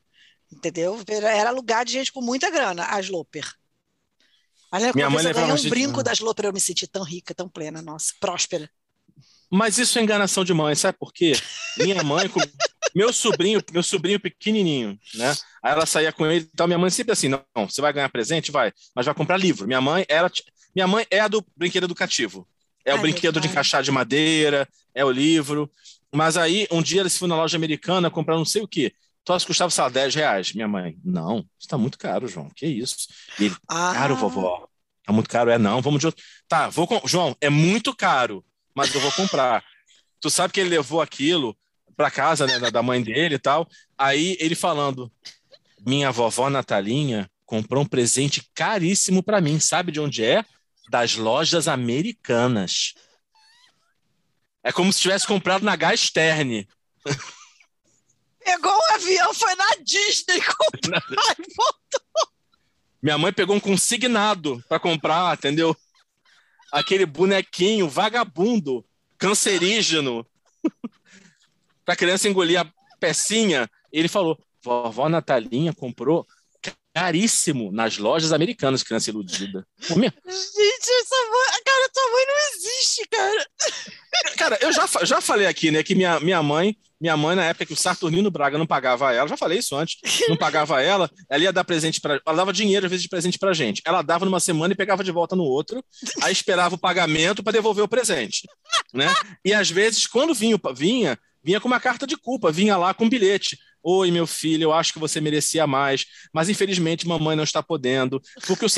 Entendeu? Era, lugar de gente com muita grana, a Sloper. Mas Minha mãe vez eu ganhei um gente- brinco da Sloper, eu me senti tão rica, tão plena, nossa, próspera. Mas isso é enganação de mãe, sabe por quê? Minha mãe, meu sobrinho, meu sobrinho pequenininho, né? Aí ela saía com ele, então minha mãe sempre assim, não, você vai ganhar presente, vai, mas vai comprar livro. Minha mãe era, minha mãe é a do brinquedo educativo. É o Ai, brinquedo de encaixar de madeira, é o livro. Mas aí, um dia eles foram na loja americana comprar não sei o quê. Troço custava, sei lá, 10 reais. Minha mãe, não, isso tá muito caro, João. Que isso? E ele, Ah, caro, vovó. Tá muito caro, é não. Vamos de outro. Tá, vou com... João, é muito caro, mas eu vou comprar. tu sabe que ele levou aquilo para casa né, da- mãe dele e tal. Aí ele falando: Minha vovó Natalinha comprou um presente caríssimo para mim. Sabe de onde é? Das lojas americanas. É como se tivesse comprado na Gasterne. Pegou um avião, foi na Disney comprar e voltou. Minha mãe pegou um consignado para comprar, entendeu? Aquele bonequinho vagabundo, cancerígeno, para criança engolir a pecinha. Ele falou: vovó Natalinha comprou caríssimo nas lojas americanas, criança iludida. Gente, essa mãe, cara, tua mãe não existe, cara. Cara, eu já, já falei aqui, né, que minha, minha mãe, minha mãe, na época que o Saturnino Braga não pagava ela, já falei isso antes, não pagava ela, ela ia dar presente para ela dava dinheiro às vezes de presente pra gente. Ela dava numa semana e pegava de volta no outro, aí esperava o pagamento para devolver o presente, né? E às vezes quando vinha, vinha, vinha com uma carta de culpa, vinha lá com um bilhete. Oi, meu filho, eu acho que você merecia mais, mas infelizmente mamãe não está podendo, porque o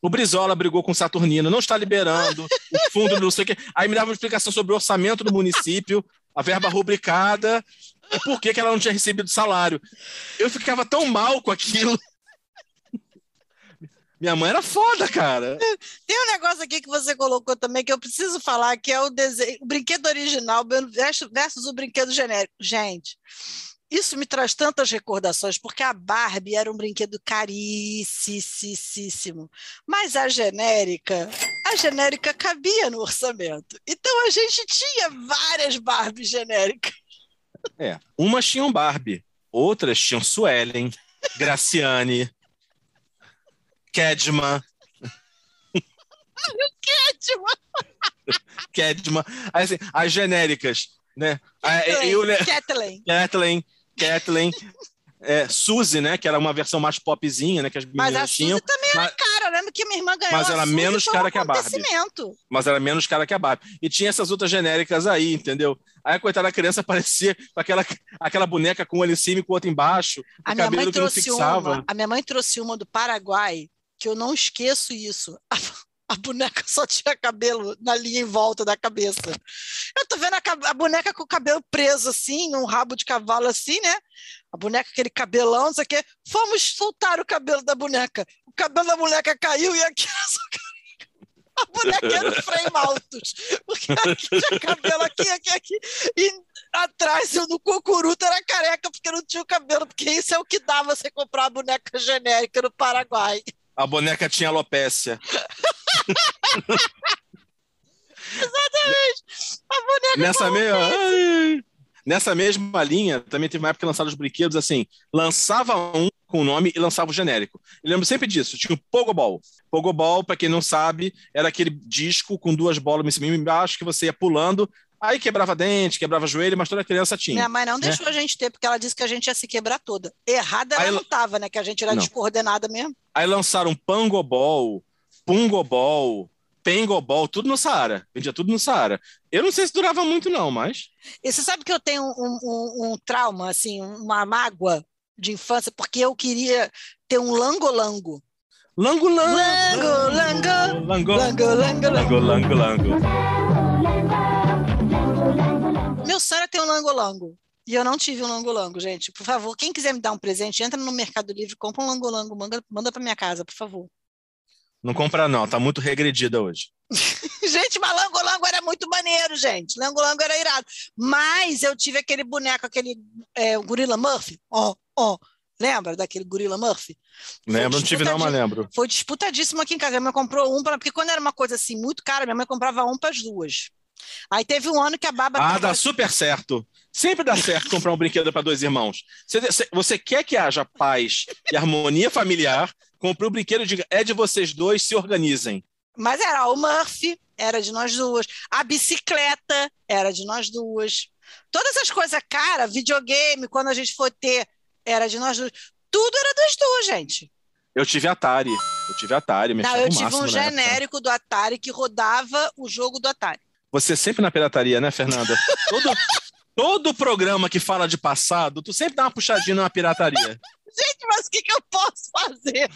o Brizola brigou com o Saturnino, não está liberando o fundo do não sei o quê. Aí me dava uma explicação sobre o orçamento do município, a verba rubricada, e por que, que ela não tinha recebido salário. Eu ficava tão mal com aquilo. Minha mãe era foda, cara. Tem um negócio aqui que você colocou também que eu preciso falar, que é o desenho, o brinquedo original versus o brinquedo genérico. Gente, isso me traz tantas recordações, porque a Barbie era um brinquedo caríssimo, mas a genérica, a genérica cabia no orçamento. Então a gente tinha várias Barbies genéricas. É. Umas tinham Barbie, outras tinham Suelen, Graciane, Kedma, Tipo, Kedma. Aí, assim, as genéricas, né? Kathleen. Kathleen, Kathleen, é, Suzy, né? Que era uma versão mais popzinha, né? Que as Mas meninas a Suzy tinham, também era mas- cara. Eu lembro que minha irmã ganhou Mas a era Suzy, menos foi um cara que a Barbie. mas era menos cara que a Barbie. E tinha essas outras genéricas aí, entendeu? Aí a coitada da criança parecia com aquela, aquela boneca com um olho em cima e com o outro embaixo, o A minha mãe trouxe uma. A minha mãe trouxe uma do Paraguai que eu não esqueço isso. A, boneca só tinha cabelo na linha em volta da cabeça. Eu tô vendo a, a boneca com o cabelo preso assim, um rabo de cavalo assim, né? A boneca, aquele cabelão, não sei o quê. Fomos soltar o cabelo da boneca. O cabelo da boneca caiu e aqui. A boneca era o frame altos. Porque aqui tinha cabelo aqui, aqui, aqui. E atrás, no cocuruto, era careca, porque não tinha o cabelo. Porque isso é o que dá você comprar a boneca genérica no Paraguai. A boneca tinha alopécia. A boneca Nessa, com me... alopecia. Ai. Nessa mesma linha, também teve uma época que lançaram os brinquedos assim: lançava um com o nome e lançava o genérico. Eu lembro sempre disso. Tinha o Pogobol. Pogobol, para quem não sabe, era aquele disco com duas bolas em cima e embaixo que você ia pulando. Aí quebrava dente, quebrava joelho, mas toda criança tinha. Minha mãe não né? deixou a gente ter, porque ela disse que a gente ia se quebrar toda. Errada ela Aí não ela- tava, né? Que a gente era Não. descoordenada mesmo. Aí lançaram Pangobol, Pungobol, Pengobol, tudo no Saara. Vendia tudo no Saara. Eu não sei se durava muito, não, mas. E você sabe que eu tenho um, um- um trauma, assim, uma mágoa de infância, porque eu queria ter um langolango. Lango, lango. Lango, lango. Lango, Lango, lango, lango. lango, lango, lango. Sonho era ter um langolango. E eu não tive um langolango, gente. Por favor, quem quiser me dar um presente, entra no Mercado Livre, compra um langolango, manda, manda para minha casa, por favor. Não compra, não. Tá muito regredida hoje. Gente, mas langolango era muito maneiro, gente. Langolango era irado. Mas eu tive aquele boneco, aquele é, Gorila Murphy. Ó, ó. Lembra daquele Gorila Murphy? Lembro, não tive, não, mas lembro. Foi disputadíssimo aqui em casa. Minha mãe comprou um, pra, porque quando era uma coisa assim muito cara, minha mãe comprava um para as duas. Aí teve um ano que a baba. Ah, dá super certo. Sempre dá certo comprar um brinquedo para dois irmãos. Você, você- quer que haja paz e harmonia familiar? Compre um brinquedo e diga: é de vocês dois, se organizem. Mas era o Murphy, era de nós duas. A bicicleta era de nós duas. Todas as coisas cara, videogame, quando a gente for ter, era de nós duas. Tudo era das duas, gente. Eu tive Atari. Eu tive Atari, Não, eu tive um genérico do Atari que rodava o jogo do Atari. Você sempre na pirataria, né, Fernanda? Todo, todo programa que fala de passado, tu sempre dá uma puxadinha na pirataria. Gente, mas o que, que eu posso fazer?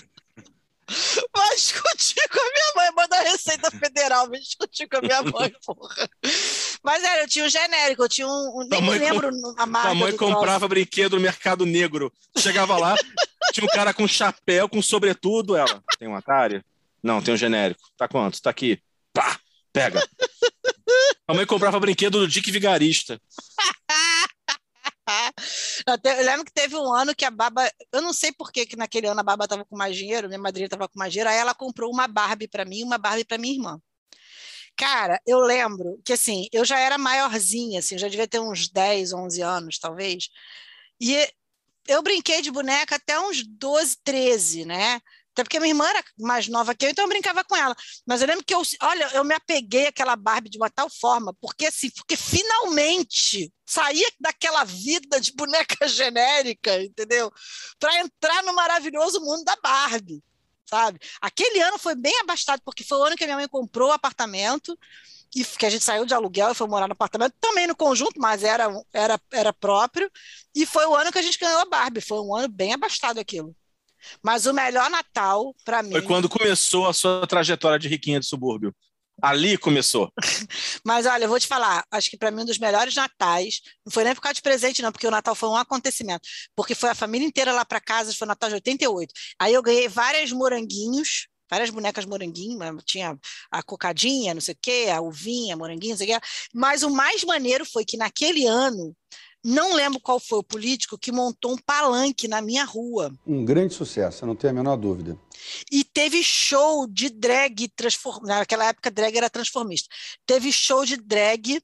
Vai discutir com a minha mãe, manda a Receita Federal, vai discutir com a minha mãe, porra. Mas era, eu tinha um genérico, eu tinha um. um- nem me lembro a marca. Tua mãe comprava brinquedo no mercado negro. Chegava lá, tinha um cara com chapéu, com sobretudo. Ela, tem um Atari? Não, tem um genérico. Tá quanto? Tá aqui. Pá, pega. A mãe comprava brinquedo do Dick Vigarista. Eu lembro que teve um ano que a Baba, eu não sei por que que naquele ano a Baba estava com mais dinheiro, minha madrinha estava com mais dinheiro, aí ela comprou uma Barbie para mim uma Barbie para minha irmã. Cara, eu lembro que assim, eu já era maiorzinha, assim, já devia ter uns 10, 11 anos, talvez. E eu brinquei de boneca até uns 12, 13, né? Até porque minha irmã era mais nova que eu, então eu brincava com ela. Mas eu lembro que eu, olha, eu me apeguei àquela Barbie de uma tal forma, porque assim, porque finalmente saía daquela vida de boneca genérica, entendeu? Para entrar no maravilhoso mundo da Barbie, sabe? Aquele ano foi bem abastado, porque foi o ano que a minha mãe comprou o apartamento e que a gente saiu de aluguel e foi morar no apartamento, também no conjunto, mas era, era, era próprio. E foi o ano que a gente ganhou a Barbie. Foi um ano bem abastado aquilo. Mas o melhor Natal, para mim. Foi quando começou a sua trajetória de riquinha de subúrbio. Ali começou. Mas olha, eu vou te falar, acho que para mim um dos melhores natais, não foi nem por causa de presente, não, porque o Natal foi um acontecimento. Porque foi a família inteira lá para casa, foi o Natal de 88. Aí eu ganhei várias moranguinhos, várias bonecas moranguinhos, mas tinha a cocadinha, não sei o quê, a uvinha, moranguinho, não sei o quê. Mas o mais maneiro foi que naquele ano, não lembro qual foi o político que montou um palanque na minha rua. Um grande sucesso, eu não tenho a menor dúvida. E teve show de drag transform... naquela época drag era transformista. Teve show de drag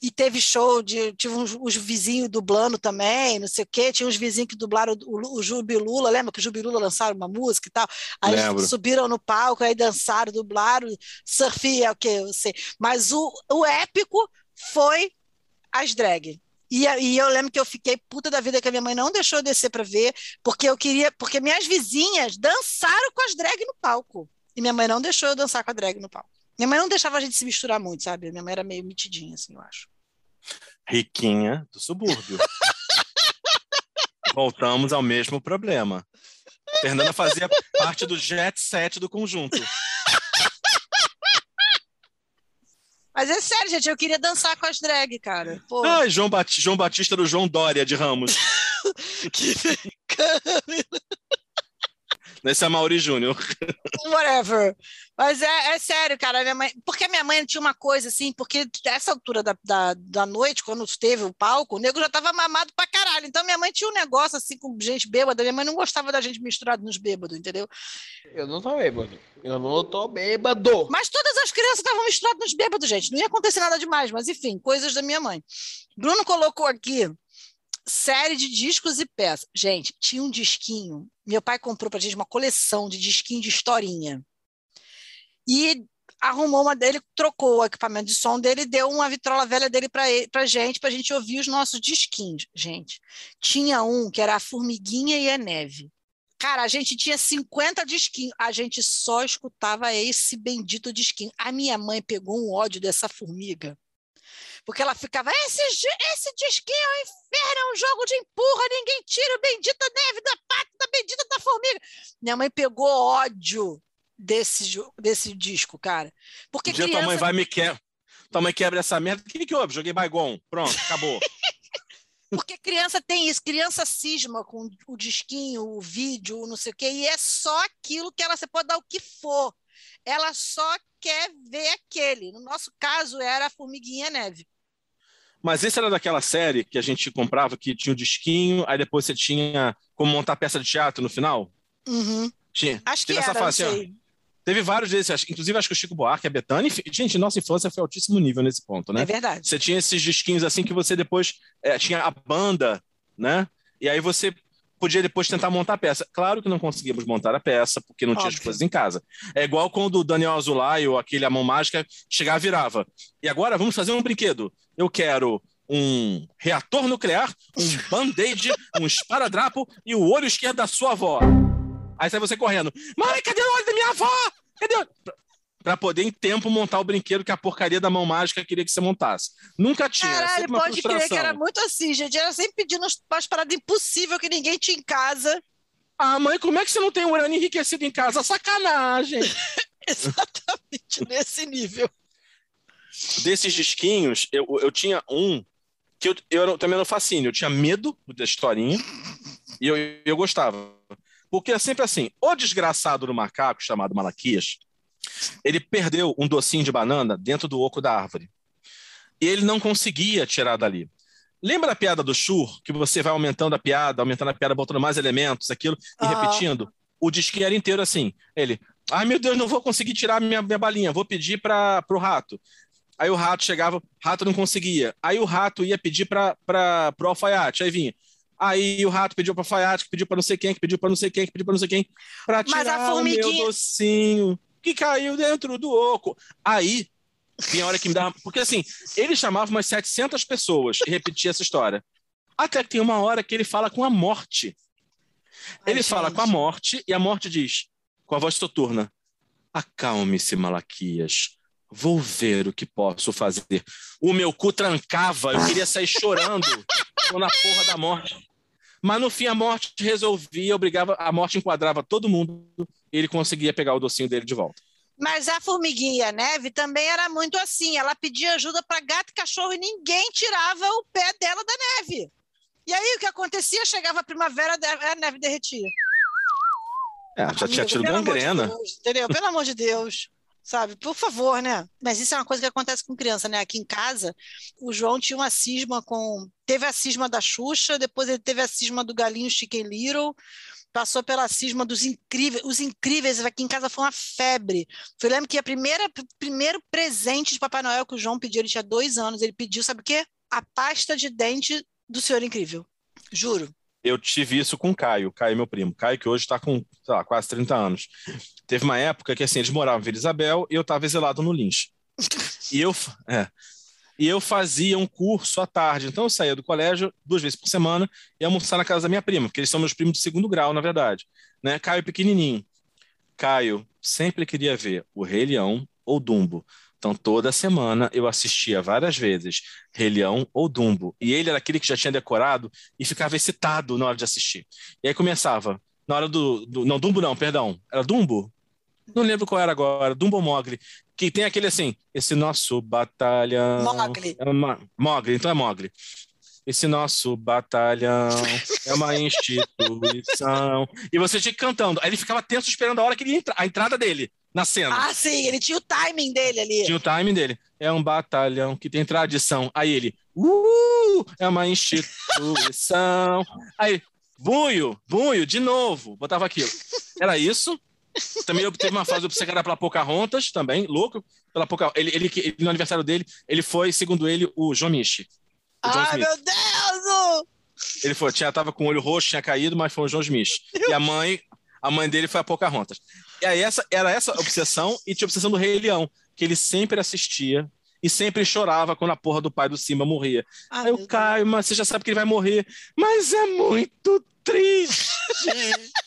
e teve show de tive uns, os vizinhos dublando também, não sei o quê, tinha uns vizinhos que dublaram o, o Jubilula, lembra que o Jubilula lançaram uma música e tal? Aí Lembro. subiram no palco, aí dançaram, dublaram, surf é o que eu sei. Mas o, o épico foi as drag. E, e eu lembro que eu fiquei puta da vida que a minha mãe não deixou eu descer para ver, porque eu queria, porque minhas vizinhas dançaram com as drag no palco. E minha mãe não deixou eu dançar com a drag no palco. Minha mãe não deixava a gente se misturar muito, sabe? Minha mãe era meio mitidinha, assim, eu acho. Riquinha do subúrbio. Voltamos ao mesmo problema. Fernanda fazia parte do jet set do conjunto. Mas é sério, gente, eu queria dançar com as drag, cara. Pô, Ai, João, Bati- João Batista do João Dória de Ramos. que bacana. Esse é Mauri Júnior. whatever. Mas é, é sério, cara. Minha mãe, porque a minha mãe tinha uma coisa assim, porque essa altura da, da, da noite, quando teve o palco, o nego já tava mamado pra caralho. Então minha mãe tinha um negócio assim com gente bêbada. Minha mãe não gostava da gente misturado nos bêbados, entendeu? Eu não tô bêbado. Eu não tô bêbado. Mas todas as crianças estavam misturadas nos bêbados, gente. Não ia acontecer nada demais, mas enfim, coisas da minha mãe. Bruno colocou aqui série de discos e peças. Gente, tinha um disquinho. Meu pai comprou pra gente uma coleção de disquinho de historinha. E arrumou uma dele, trocou o equipamento de som dele e deu uma vitrola velha dele para gente, pra gente ouvir os nossos disquinhos. Gente, tinha um que era a formiguinha e a neve. Cara, a gente tinha 50 disquinhos, a gente só escutava esse bendito disquinho. A minha mãe pegou um ódio dessa formiga, porque ela ficava: esse, esse disquinho é um inferno, é um jogo de empurra, ninguém tira o bendita neve da pata da bendita da formiga. Minha mãe pegou ódio desse, desse disco, cara. Porque Um dia criança... tua mãe vai me quebra. Tua mãe quebra essa merda. O que, que houve? Joguei Baigon. Pronto, acabou. Porque criança tem isso, criança cisma com o disquinho, o vídeo, o não sei o quê, e é só aquilo que ela, você pode dar o que for. Ela só quer ver aquele. No nosso caso, era a Formiguinha Neve. Mas esse era daquela série que a gente comprava que tinha o disquinho, aí depois você tinha como montar peça de teatro no final? Uhum. Tinha. Acho que Teve essa era, fase, assim. Teve vários desses, inclusive acho que o Chico Buarque, a Betânia. Gente, nossa infância foi altíssimo nível nesse ponto, né? É verdade. Você tinha esses disquinhos assim que você depois é, tinha a banda, né? E aí você podia depois tentar montar a peça. Claro que não conseguíamos montar a peça porque não tinha as Óbvio. coisas em casa. É igual quando o Daniel Azulay ou aquele A Mão Mágica chegava e virava. E agora vamos fazer um brinquedo. Eu quero um reator nuclear, um band-aid, um esparadrapo e o olho esquerdo da sua avó. Aí sai você correndo. Mãe, cadê o olho da minha avó? Cadê o... Pra poder, em tempo, montar o brinquedo que a porcaria da mão mágica queria que você montasse. Nunca tinha. era Caralho, pode crer frustração. que era muito assim, gente. Era sempre pedindo umas paradas impossíveis que ninguém tinha em casa. Ah, mãe, como é que você não tem um urânio enriquecido em casa? Sacanagem! Exatamente nesse nível. Desses disquinhos, eu, eu tinha um que eu, eu era também no fascínio. Eu tinha medo da historinha e eu, eu gostava. Porque é sempre assim: o desgraçado do macaco, chamado Malaquias, ele perdeu um docinho de banana dentro do oco da árvore. E ele não conseguia tirar dali. Lembra a piada do chur, que você vai aumentando a piada, aumentando a piada, botando mais elementos, aquilo, e repetindo? O disquinho era inteiro assim. Ele, ai meu Deus, não vou conseguir tirar minha, minha balinha, vou pedir para o rato. Aí o rato chegava, rato não conseguia. Aí o rato ia pedir para o alfaiate, aí vinha. Aí o rato pediu para o alfaiate, que pediu para não sei quem, que pediu para não sei quem, que pediu para não sei quem, para Mas a tirar o meu formiguinha- docinho que caiu dentro do oco. Aí tinha hora que me dava. Porque assim, ele chamava umas 700 pessoas e repetia essa história. Até que tem uma hora que ele fala com a morte. Ele fala com a morte e a morte diz, com a voz soturna: Acalme-se, Malaquias. Vou ver o que posso fazer. O meu cu trancava, eu queria sair chorando tô na porra da morte. Mas no fim a morte resolvia, obrigava, a morte enquadrava todo mundo e ele conseguia pegar o docinho dele de volta. Mas a formiguinha e a neve também era muito assim. Ela pedia ajuda para gato e cachorro e ninguém tirava o pé dela da neve. E aí o que acontecia? Chegava a primavera, a neve derretia. É, já tinha tido pelo amor de gangrena. Deus, entendeu? Pelo amor de Deus. Sabe? Por favor, né? Mas isso é uma coisa que acontece com criança, né? Aqui em casa, o João tinha uma cisma com. Teve a cisma da Xuxa, depois ele teve a cisma do Galinho Chicken Little, passou pela cisma dos incríveis. Os incríveis aqui em casa foi uma febre. Eu lembro que a primeira primeiro presente de Papai Noel que o João pediu, ele tinha dois anos, ele pediu, sabe o quê? A pasta de dente do Senhor Incrível. Juro. Eu tive isso com o Caio, Caio, meu primo. Caio, que hoje está com, lá, quase 30 anos. Teve uma época que assim, eles moravam em Vila Isabel e eu estava exilado no Lins. E eu, é, e eu fazia um curso à tarde. Então eu saía do colégio duas vezes por semana e almoçar na casa da minha prima, porque eles são meus primos de segundo grau, na verdade. Né? Caio pequenininho. Caio sempre queria ver o Rei Leão ou Dumbo. Então, toda semana eu assistia várias vezes Rei Leão ou Dumbo. E ele era aquele que já tinha decorado e ficava excitado na hora de assistir. E aí começava, na hora do. do não, Dumbo não, perdão. Era Dumbo? Não lembro qual era agora, Dumbo ou Mogli. que tem aquele assim, esse nosso batalhão. Mogli. É uma... Mogli, então é Mogli. Esse nosso batalhão é uma instituição. E você tinha que ir cantando. Aí ele ficava tenso esperando a hora que ele ia entrar, a entrada dele na cena. Ah, sim, ele tinha o timing dele ali. Tinha o timing dele. É um batalhão que tem tradição. Aí ele, uh, é uma instituição. Aí, bunho, bunho, de novo. Botava aquilo. Era isso. Também eu- teve uma fase obcecada pela Pocahontas, também, louco. Pela Poca... ele, ele, ele- no aniversário dele, ele foi, segundo ele, o John Michi. John Ai, meu Deus! Ele foi, tinha, tava com o olho roxo, tinha caído, mas foi o João Smith. E a mãe, a mãe dele foi a Pocahontas. E aí essa, era essa obsessão, e tinha a obsessão do Rei Leão, que ele sempre assistia e sempre chorava quando a porra do pai do Simba morria. Ah, aí eu caio, mas você já sabe que ele vai morrer. Mas é muito triste.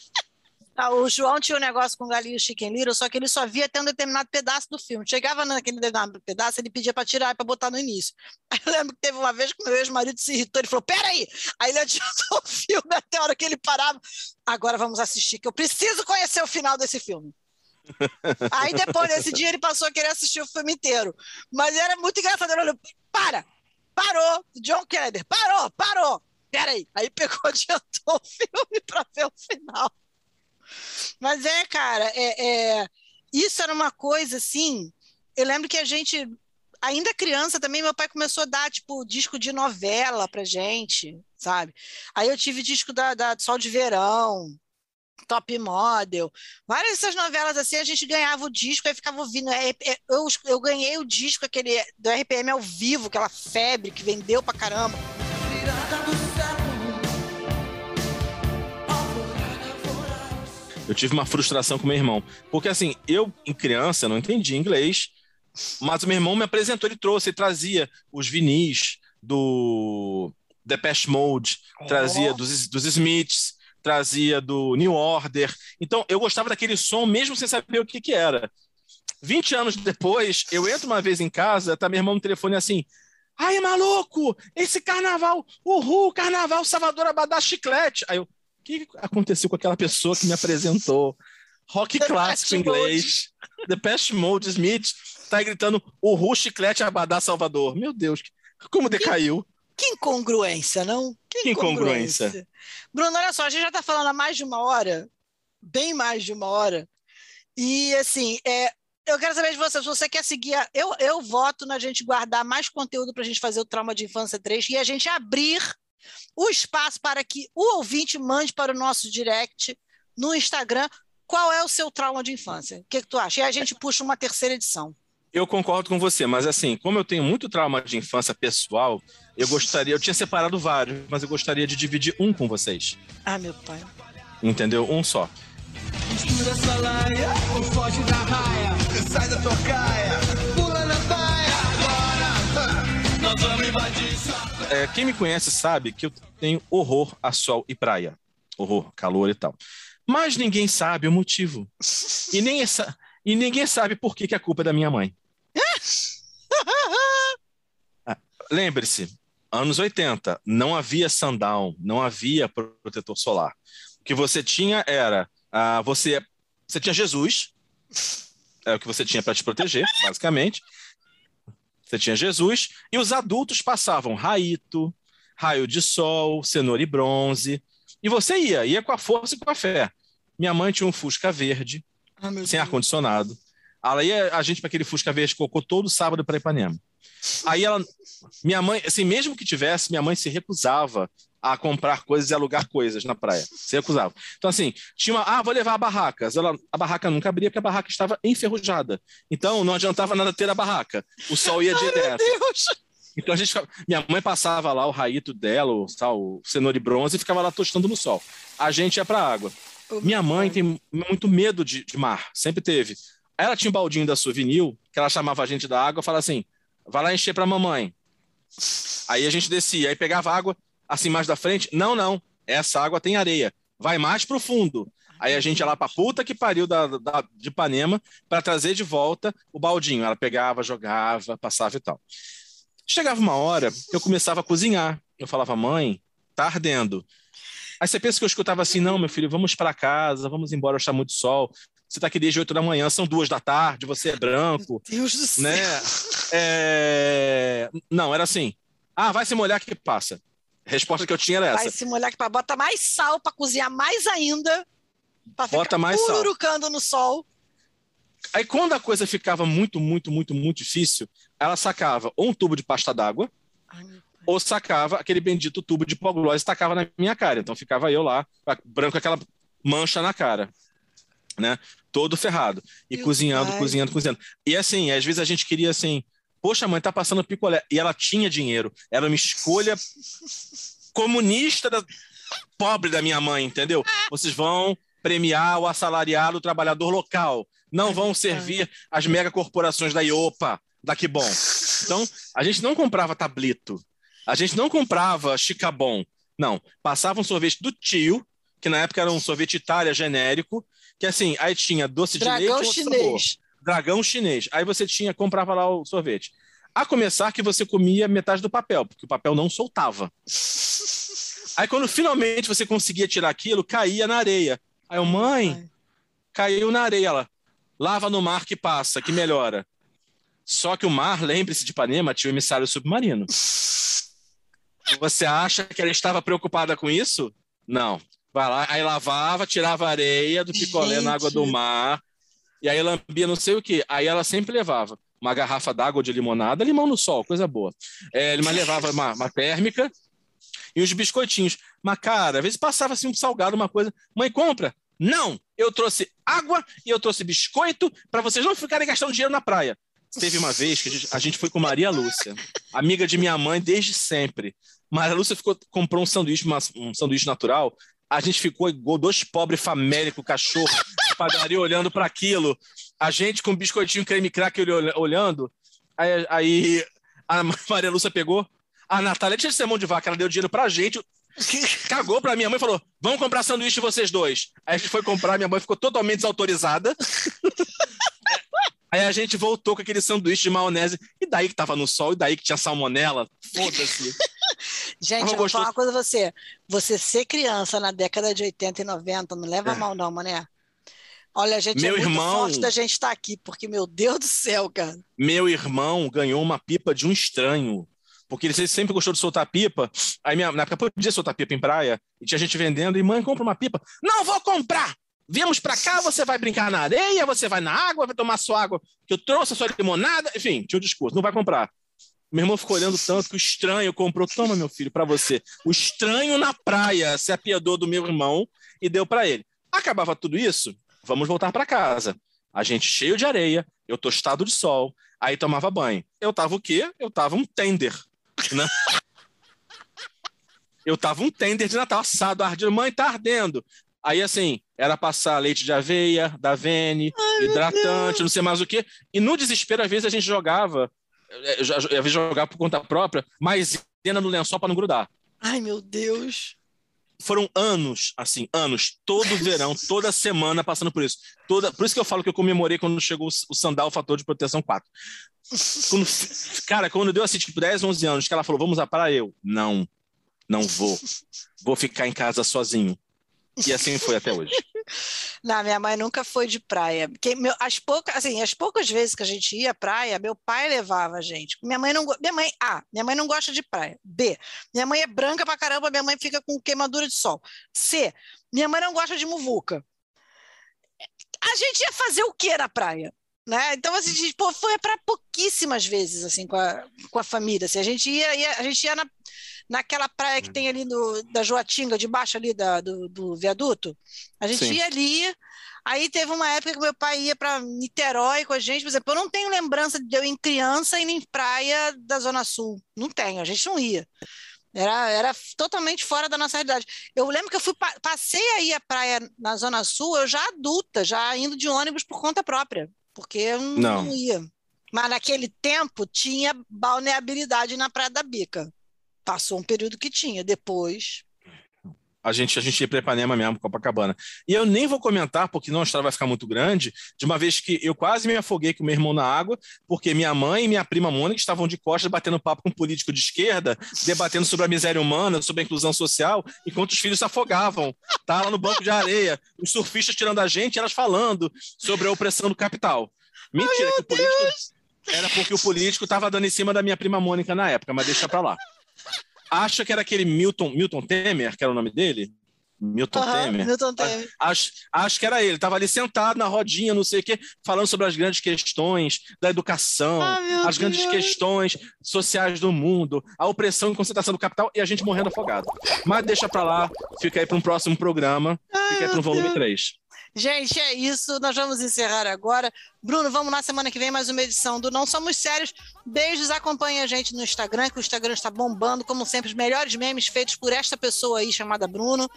Ah, o João tinha um negócio com o Galinho Chicken Little, só que ele só via até um determinado pedaço do filme. Chegava naquele determinado pedaço, ele pedia para tirar para botar no início. Aí eu lembro que teve uma vez que meu ex-marido se irritou, ele falou: peraí! Aí ele adiantou o filme até a hora que ele parava. Agora vamos assistir, que eu preciso conhecer o final desse filme. Aí depois, nesse dia, ele passou a querer assistir o filme inteiro. Mas era muito engraçado. Ele olhou, para! Parou! John Kennedy, parou, parou! Peraí! Aí pegou, adiantou o filme para ver o final. Mas é, cara, é, é- isso era uma coisa assim. Eu lembro que a gente, ainda criança também, meu pai começou a dar, tipo, disco de novela pra gente, sabe? Aí eu tive disco da, da Sol de Verão, Top Model, várias dessas novelas assim, a gente ganhava o disco, aí ficava ouvindo. É, é, Eu, eu ganhei o disco aquele do RPM ao vivo, aquela febre que vendeu pra caramba. Eu tive uma frustração com meu irmão. Porque assim, eu, em criança, não entendi inglês, mas o meu irmão me apresentou, ele trouxe, ele trazia os vinis do Depeche Mode, trazia dos, dos Smiths, trazia do New Order. Então, eu gostava daquele som mesmo sem saber o que que era. 20 anos depois, eu entro uma vez em casa, tá meu irmão no telefone assim, Ai, maluco, esse carnaval, uhul, carnaval Salvador Abadá Chiclete. Aí eu, que aconteceu com aquela pessoa que me apresentou? Rock clássico em inglês, The Pest Mode Smith, tá gritando uhul, chiclete Abadá Salvador. Meu Deus, como decaiu. Que incongruência, não? Que incongruência. Bruno, olha só, a gente já está falando há mais de uma hora, bem mais de uma hora. E assim, é, eu quero saber de você, se você quer seguir. a- eu, eu voto na gente guardar mais conteúdo para a gente fazer o Trauma de Infância 3 e a gente abrir o espaço para que o ouvinte mande para o nosso direct no Instagram qual é o seu trauma de infância. O que, que tu acha? E a gente puxa uma terceira edição. Eu concordo com você, mas assim, como eu tenho muito trauma de infância pessoal, eu gostaria, eu tinha separado vários, mas eu gostaria de dividir um com vocês. Ah, meu pai. Entendeu? Um só. Mistura essa laia, ou foge da raia. Sai da tocaia, pula na baia. Agora, nós vamos invadir sua É, quem me conhece sabe que eu tenho horror a sol e praia. Horror, calor e tal. Mas ninguém sabe o motivo. E, nem essa, e ninguém sabe por que, que a culpa é da minha mãe. Ah, Lembre-se, anos 80, não havia sundown, não havia protetor solar. O que você tinha era, ah, você, você tinha Jesus, é o que você tinha para te proteger, basicamente. Você tinha Jesus, e os adultos passavam raito, raio de sol, cenoura e bronze, e você ia, ia com a força e com a fé. Minha mãe tinha um Fusca verde, Ah, sem ar-condicionado. Ela ia a gente para aquele Fusca verde cocô todo sábado para Ipanema. Aí ela, minha mãe, assim, mesmo que tivesse, minha mãe se recusava a comprar coisas e alugar coisas na praia. Se recusava. Então, assim, tinha uma, ah, vou levar barracas. Ela, a barraca nunca abria porque a barraca estava enferrujada. Então, não adiantava nada ter a barraca. O sol ia direto. Então a gente minha mãe passava lá o raito dela, o, tal, o cenoura e bronze, e ficava lá tostando no sol. A gente ia para água. Minha mãe tem muito medo de, de mar, sempre teve. Ela tinha um baldinho da Souvenir, que ela chamava a gente da água falava assim: vai lá encher para mamãe. Aí a gente descia, aí pegava água assim mais da frente. Não, não, essa água tem areia. Vai mais pro fundo. Aí a gente ia lá pra puta que pariu da, da- de Ipanema para trazer de volta o baldinho. Ela pegava, jogava, passava e tal. Chegava uma hora que eu começava a cozinhar. Eu falava, mãe, tá ardendo. Aí você pensa que eu escutava assim, não, meu filho, vamos para casa, vamos embora, está muito sol. você tá aqui desde 8 da manhã, são duas da tarde, você é branco. Deus do céu. Né? É, Não, era assim. Ah, vai se molhar que passa. A resposta que eu tinha era Vai essa. se molhar que pra bota mais sal pra cozinhar mais ainda. Pra ficar mais pururucando no sol. Aí quando a coisa ficava muito, muito, muito, muito difícil, ela sacava ou um tubo de pasta d'água, ou sacava aquele bendito tubo de hipoglose e tacava na minha cara. Então ficava eu lá, branco com aquela mancha na cara, né? Todo ferrado. E Meu cozinhando, pai. cozinhando, cozinhando. E assim, às vezes a gente queria assim, poxa, mãe, tá passando picolé. E ela tinha dinheiro. Era uma escolha comunista da... pobre da minha mãe, entendeu? Vocês vão premiar o assalariado, o trabalhador local. Não vão servir as megacorporações da IOPA, da Bom. Então, a gente não comprava tablito. A gente não comprava chicabon. Não, passava um sorvete do tio, que na época era um sorvete Itália genérico, que assim, aí tinha doce de Dragão leite ou sabor. Dragão chinês. Aí você tinha, comprava lá o sorvete. A começar que você comia metade do papel, porque o papel não soltava. Aí quando finalmente você conseguia tirar aquilo, caía na areia. Aí eu, mãe, caiu na areia. Ela, lava no mar que passa, que melhora. Só que o mar, lembre-se de Ipanema, tinha o emissário submarino. Você acha que ela estava preocupada com isso? Não. Vai lá, aí lavava, tirava a areia do picolé na água do Gente. mar, e aí lambia não sei o que. Aí ela sempre levava uma garrafa d'água de limonada, limão no sol, coisa boa. É, mas levava uma, uma térmica e uns biscoitinhos. Mas, cara, às vezes passava assim um salgado, uma coisa. Mãe, compra? Não! Eu trouxe água e eu trouxe biscoito para vocês não ficarem gastando dinheiro na praia. Teve uma vez que a gente, a gente foi com Maria Lúcia, amiga de minha mãe desde sempre. Maria Lúcia ficou, comprou um sanduíche, uma- um sanduíche natural. A gente ficou igual dois pobres famélicos, cachorro, padaria olhando para aquilo. A gente com biscoitinho creme cracker olha- olhando. Aí, aí a Maria Lúcia pegou. A Natália tinha de ser mão de vaca, ela deu dinheiro pra gente. Cagou pra minha mãe e falou: Vamos comprar sanduíche vocês dois. Aí a gente foi comprar, minha mãe ficou totalmente desautorizada. Aí a gente voltou com aquele sanduíche de maionese. E daí que tava no sol, e daí que tinha salmonela. Foda-se. Gente, eu vou falar uma coisa pra você. Você ser criança na década de 80 e 90, não leva a mal não, mané. Olha, a gente Meu é muito irmão- forte da gente estar aqui, porque, meu Deus do céu, cara. Meu irmão ganhou uma pipa de um estranho. Porque ele sempre gostou de soltar pipa. Aí minha, na época podia soltar pipa em praia. E tinha gente vendendo. E mãe, compra uma pipa. Não vou comprar! Viemos pra cá, você vai brincar na areia, você vai na água, vai tomar sua água que eu trouxe, a sua limonada. Enfim, tinha um discurso. Não vai comprar. Meu irmão ficou olhando tanto que o estranho comprou. Toma, meu filho, pra você. O estranho na praia se apiedou do meu irmão e deu pra ele. Acabava tudo isso, vamos voltar pra casa. A gente cheio de areia, eu tostado de sol, aí tomava banho. Eu tava o quê? Eu tava um tender, né? Eu tava um tender de Natal assado, ardendo. Mãe, tá ardendo. Aí, assim, era passar leite de aveia, da Vene, hidratante, não sei mais o quê. E no desespero, às vezes, a gente jogava, eh, às vezes jogava por conta própria, maisena no lençol para não grudar. Ai, meu Deus. Foram anos, assim, anos, todo verão, toda semana passando por isso. Toda, por isso que eu falo que eu comemorei quando chegou o, Sandal Fator de Proteção 4. Quando, cara, quando deu assim, tipo, 10, 11 anos, que ela falou, vamos à praia, eu, não, não vou. Vou ficar em casa sozinho. E assim foi até hoje. Não, minha mãe nunca foi de praia. Porque meu, as poucas, assim, as poucas vezes que a gente ia à praia, meu pai levava a gente. Minha mãe não, minha mãe, A, minha mãe não gosta de praia. B, minha mãe é branca pra caramba, minha mãe fica com queimadura de sol. C, minha mãe não gosta de muvuca. A gente ia fazer o que na praia? Né? Então, assim, a gente pô, foi para pouquíssimas vezes assim com a, com a família. Assim, a gente ia, ia- a gente ia na, naquela praia que tem ali no, da Joatinga, debaixo ali da, do, do viaduto. A gente Sim. ia ali. Aí teve uma época que meu pai ia para Niterói com a gente. Por exemplo, eu não tenho lembrança de eu em criança ir em praia da Zona Sul. Não tenho, a gente não ia. Era, era totalmente fora da nossa realidade. Eu lembro que eu fui pa- passei aí a praia na Zona Sul, eu já adulta, já indo de ônibus por conta própria, porque eu não, Não. ia. Mas naquele tempo tinha balneabilidade na Praia da Bica. Passou um período que tinha, depois. A gente, a gente ia para Ipanema mesmo, Copacabana. E eu nem vou comentar, porque não a história vai ficar muito grande, de uma vez que eu quase me afoguei com meu irmão na água, porque minha mãe e minha prima Mônica estavam de costas batendo papo com um político de esquerda, debatendo sobre a miséria humana, sobre a inclusão social, enquanto os filhos se afogavam. Tá lá no banco de areia, os surfistas tirando a gente, e elas falando sobre a opressão do capital. Mentira, que o político. Era porque o político estava dando em cima da minha prima Mônica na época, mas deixa pra lá. Acha que era aquele Milton, Milton Temer, que era o nome dele? Milton Aham, Temer. Milton Temer. Acho, acho que era ele. Estava ali sentado na rodinha, não sei o quê, falando sobre as grandes questões da educação, Ah, as grandes Deus. questões sociais do mundo, a opressão e concentração do capital e a gente morrendo afogado. Mas deixa pra lá, fica aí para um próximo programa, fica aí para o volume 3. Gente, é isso. Nós vamos encerrar agora. Bruno, vamos na semana que vem mais uma edição do Não Somos Sérios. Beijos, acompanhe a gente no Instagram, que o Instagram está bombando, como sempre, os melhores memes feitos por esta pessoa aí chamada Bruno.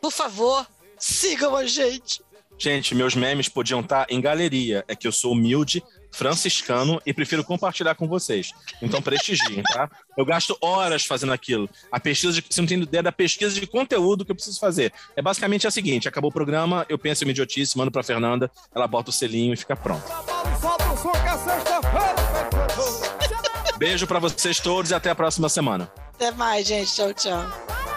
Por favor, sigam a gente. Gente, meus memes podiam estar em galeria. É que eu sou humilde, franciscano e prefiro compartilhar com vocês. Então prestigiem, tá? Eu gasto horas fazendo aquilo. A pesquisa de. Você não tem ideia da pesquisa de conteúdo que eu preciso fazer. É basicamente a seguinte: acabou o programa, eu penso em uma idiotice, mando pra Fernanda, ela bota o selinho e fica pronto. Beijo pra vocês todos e até a próxima semana. Até mais, gente. Tchau, tchau.